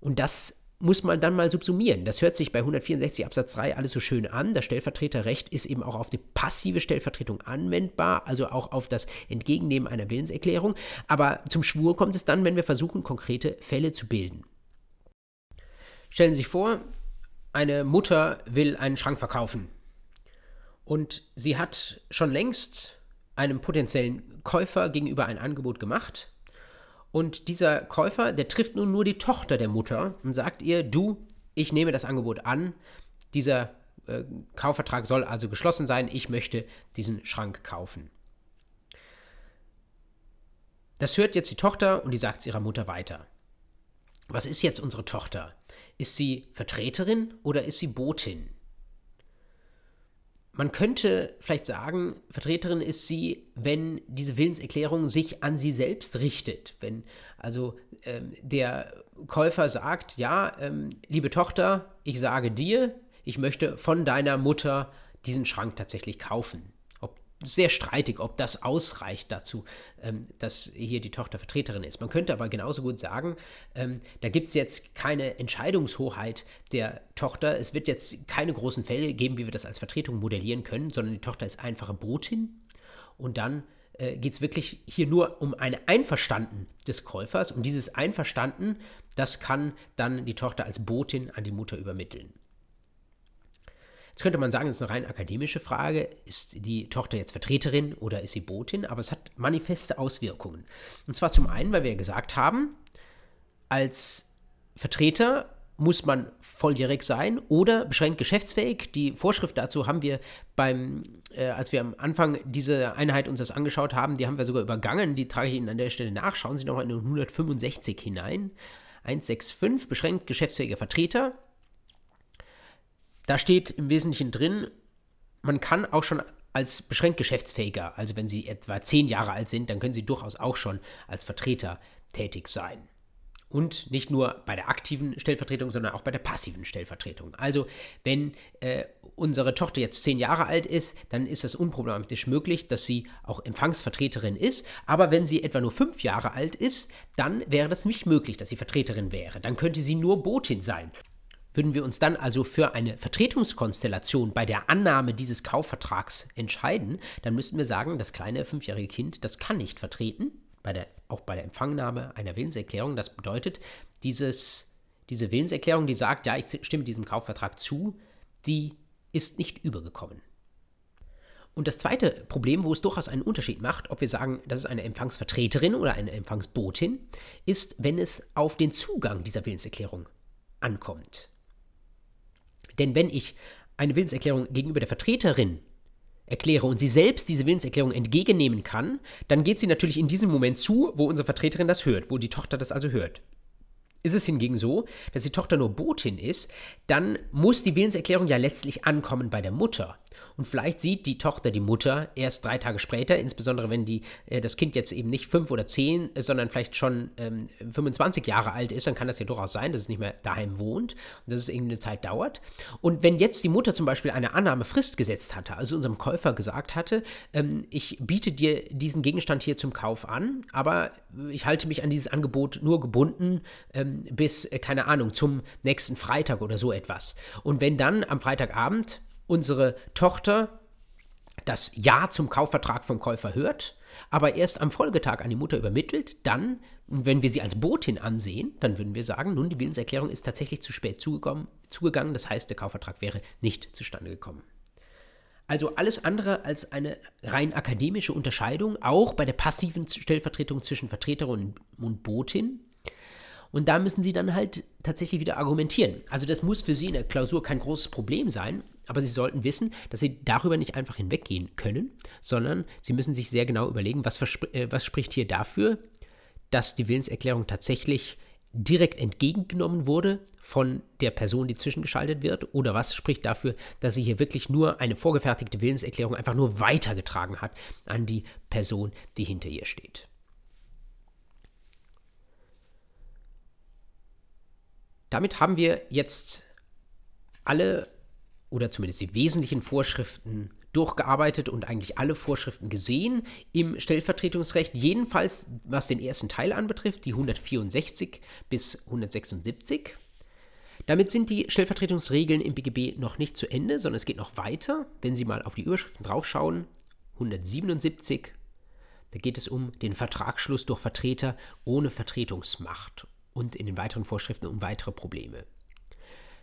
Und das muss man dann mal subsumieren. Das hört sich bei 164 Absatz 3 alles so schön an. Das Stellvertreterrecht ist eben auch auf die passive Stellvertretung anwendbar, also auch auf das Entgegennehmen einer Willenserklärung. Aber zum Schwur kommt es dann, wenn wir versuchen, konkrete Fälle zu bilden. Stellen Sie sich vor, eine Mutter will einen Schrank verkaufen. Und sie hat schon längst einem potenziellen Käufer gegenüber ein Angebot gemacht und dieser Käufer, der trifft nun nur die Tochter der Mutter und sagt ihr, du, ich nehme das Angebot an, dieser äh, Kaufvertrag soll also geschlossen sein, ich möchte diesen Schrank kaufen. Das hört jetzt die Tochter und die sagt es ihrer Mutter weiter. Was ist jetzt unsere Tochter? Ist sie Vertreterin oder ist sie Botin? Man könnte vielleicht sagen, Vertreterin ist sie, wenn diese Willenserklärung sich an sie selbst richtet. Wenn also ähm, der Käufer sagt, ja, ähm, liebe Tochter, ich sage dir, ich möchte von deiner Mutter diesen Schrank tatsächlich kaufen sehr streitig, ob das ausreicht dazu, ähm, dass hier die Tochter Vertreterin ist. Man könnte aber genauso gut sagen, ähm, da gibt es jetzt keine Entscheidungshoheit der Tochter. Es wird jetzt keine großen Fälle geben, wie wir das als Vertretung modellieren können, sondern die Tochter ist einfache Botin. Und dann äh, geht es wirklich hier nur um ein Einverstanden des Käufers. Und dieses Einverstanden, das kann dann die Tochter als Botin an die Mutter übermitteln. Jetzt könnte man sagen, das ist eine rein akademische Frage. Ist die Tochter jetzt Vertreterin oder ist sie Botin? Aber es hat manifeste Auswirkungen. Und zwar zum einen, weil wir gesagt haben, als Vertreter muss man volljährig sein oder beschränkt geschäftsfähig. Die Vorschrift dazu haben wir beim, äh, als wir am Anfang diese Einheit uns das angeschaut haben, die haben wir sogar übergangen. Die trage ich Ihnen an der Stelle nach. Schauen Sie nochmal in 165 hinein. 165, beschränkt geschäftsfähiger Vertreter. Da steht im Wesentlichen drin, man kann auch schon als beschränkt geschäftsfähiger. Also wenn Sie etwa zehn Jahre alt sind, dann können Sie durchaus auch schon als Vertreter tätig sein. Und nicht nur bei der aktiven Stellvertretung, sondern auch bei der passiven Stellvertretung. Also, wenn äh, unsere Tochter jetzt zehn Jahre alt ist, dann ist es unproblematisch möglich, dass sie auch Empfangsvertreterin ist. Aber wenn sie etwa nur fünf Jahre alt ist, dann wäre das nicht möglich, dass sie Vertreterin wäre. Dann könnte sie nur Botin sein. Würden wir uns dann also für eine Vertretungskonstellation bei der Annahme dieses Kaufvertrags entscheiden, dann müssten wir sagen, das kleine fünfjährige Kind, das kann nicht vertreten, bei der, auch bei der Empfangnahme einer Willenserklärung. Das bedeutet, dieses, diese Willenserklärung, die sagt, ja, ich stimme diesem Kaufvertrag zu, die ist nicht übergekommen. Und das zweite Problem, wo es durchaus einen Unterschied macht, ob wir sagen, das ist eine Empfangsvertreterin oder eine Empfangsbotin, ist, wenn es auf den Zugang dieser Willenserklärung ankommt. Denn wenn ich eine Willenserklärung gegenüber der Vertreterin erkläre und sie selbst diese Willenserklärung entgegennehmen kann, dann geht sie natürlich in diesem Moment zu, wo unsere Vertreterin das hört, wo die Tochter das also hört. Ist es hingegen so, dass die Tochter nur Botin ist, dann muss die Willenserklärung ja letztlich ankommen bei der Mutter. Und vielleicht sieht die Tochter die Mutter erst drei Tage später, insbesondere wenn die, äh, das Kind jetzt eben nicht fünf oder zehn, äh, sondern vielleicht schon ähm, 25 Jahre alt ist, dann kann das ja durchaus sein, dass es nicht mehr daheim wohnt und dass es irgendeine Zeit dauert. Und wenn jetzt die Mutter zum Beispiel eine Annahmefrist gesetzt hatte, also unserem Käufer gesagt hatte, ähm, ich biete dir diesen Gegenstand hier zum Kauf an, aber ich halte mich an dieses Angebot nur gebunden ähm, bis, äh, keine Ahnung, zum nächsten Freitag oder so etwas. Und wenn dann am Freitagabend unsere Tochter das Ja zum Kaufvertrag vom Käufer hört, aber erst am Folgetag an die Mutter übermittelt, dann, wenn wir sie als Botin ansehen, dann würden wir sagen, nun, die Willenserklärung ist tatsächlich zu spät zugegangen, das heißt, der Kaufvertrag wäre nicht zustande gekommen. Also alles andere als eine rein akademische Unterscheidung, auch bei der passiven Stellvertretung zwischen Vertreterin und Botin. Und da müssen Sie dann halt tatsächlich wieder argumentieren. Also das muss für Sie in der Klausur kein großes Problem sein, aber Sie sollten wissen, dass Sie darüber nicht einfach hinweggehen können, sondern Sie müssen sich sehr genau überlegen, was, äh, was spricht hier dafür, dass die Willenserklärung tatsächlich direkt entgegengenommen wurde von der Person, die zwischengeschaltet wird, oder was spricht dafür, dass sie hier wirklich nur eine vorgefertigte Willenserklärung einfach nur weitergetragen hat an die Person, die hinter ihr steht. Damit haben wir jetzt alle oder zumindest die wesentlichen Vorschriften durchgearbeitet und eigentlich alle Vorschriften gesehen im Stellvertretungsrecht, jedenfalls was den ersten Teil anbetrifft, die 164 bis 176. Damit sind die Stellvertretungsregeln im BGB noch nicht zu Ende, sondern es geht noch weiter. Wenn Sie mal auf die Überschriften draufschauen, 177, da geht es um den Vertragsschluss durch Vertreter ohne Vertretungsmacht und in den weiteren Vorschriften um weitere Probleme.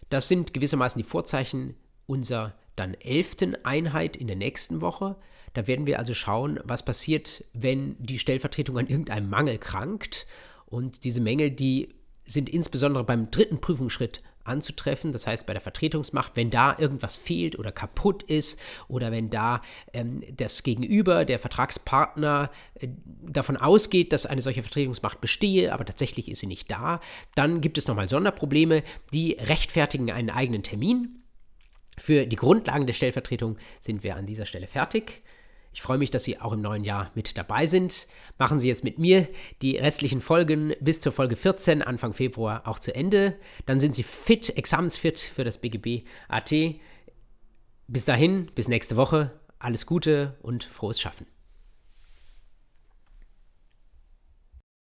Das sind gewissermaßen die Vorzeichen unserer dann elften Einheit in der nächsten Woche. Da werden wir also schauen, was passiert, wenn die Stellvertretung an irgendeinem Mangel krankt. Und diese Mängel, die sind insbesondere beim dritten Prüfungsschritt anzutreffen. Das heißt, bei der Vertretungsmacht, wenn da irgendwas fehlt oder kaputt ist oder wenn da ähm, das Gegenüber, der Vertragspartner, äh, davon ausgeht, dass eine solche Vertretungsmacht bestehe, aber tatsächlich ist sie nicht da, dann gibt es nochmal Sonderprobleme, die rechtfertigen einen eigenen Termin. Für die Grundlagen der Stellvertretung sind wir an dieser Stelle fertig. Ich freue mich, dass Sie auch im neuen Jahr mit dabei sind. Machen Sie jetzt mit mir die restlichen Folgen bis zur Folge 14 Anfang Februar auch zu Ende. Dann sind Sie fit, examensfit für das BGB AT. Bis dahin, bis nächste Woche. Alles Gute und frohes Schaffen.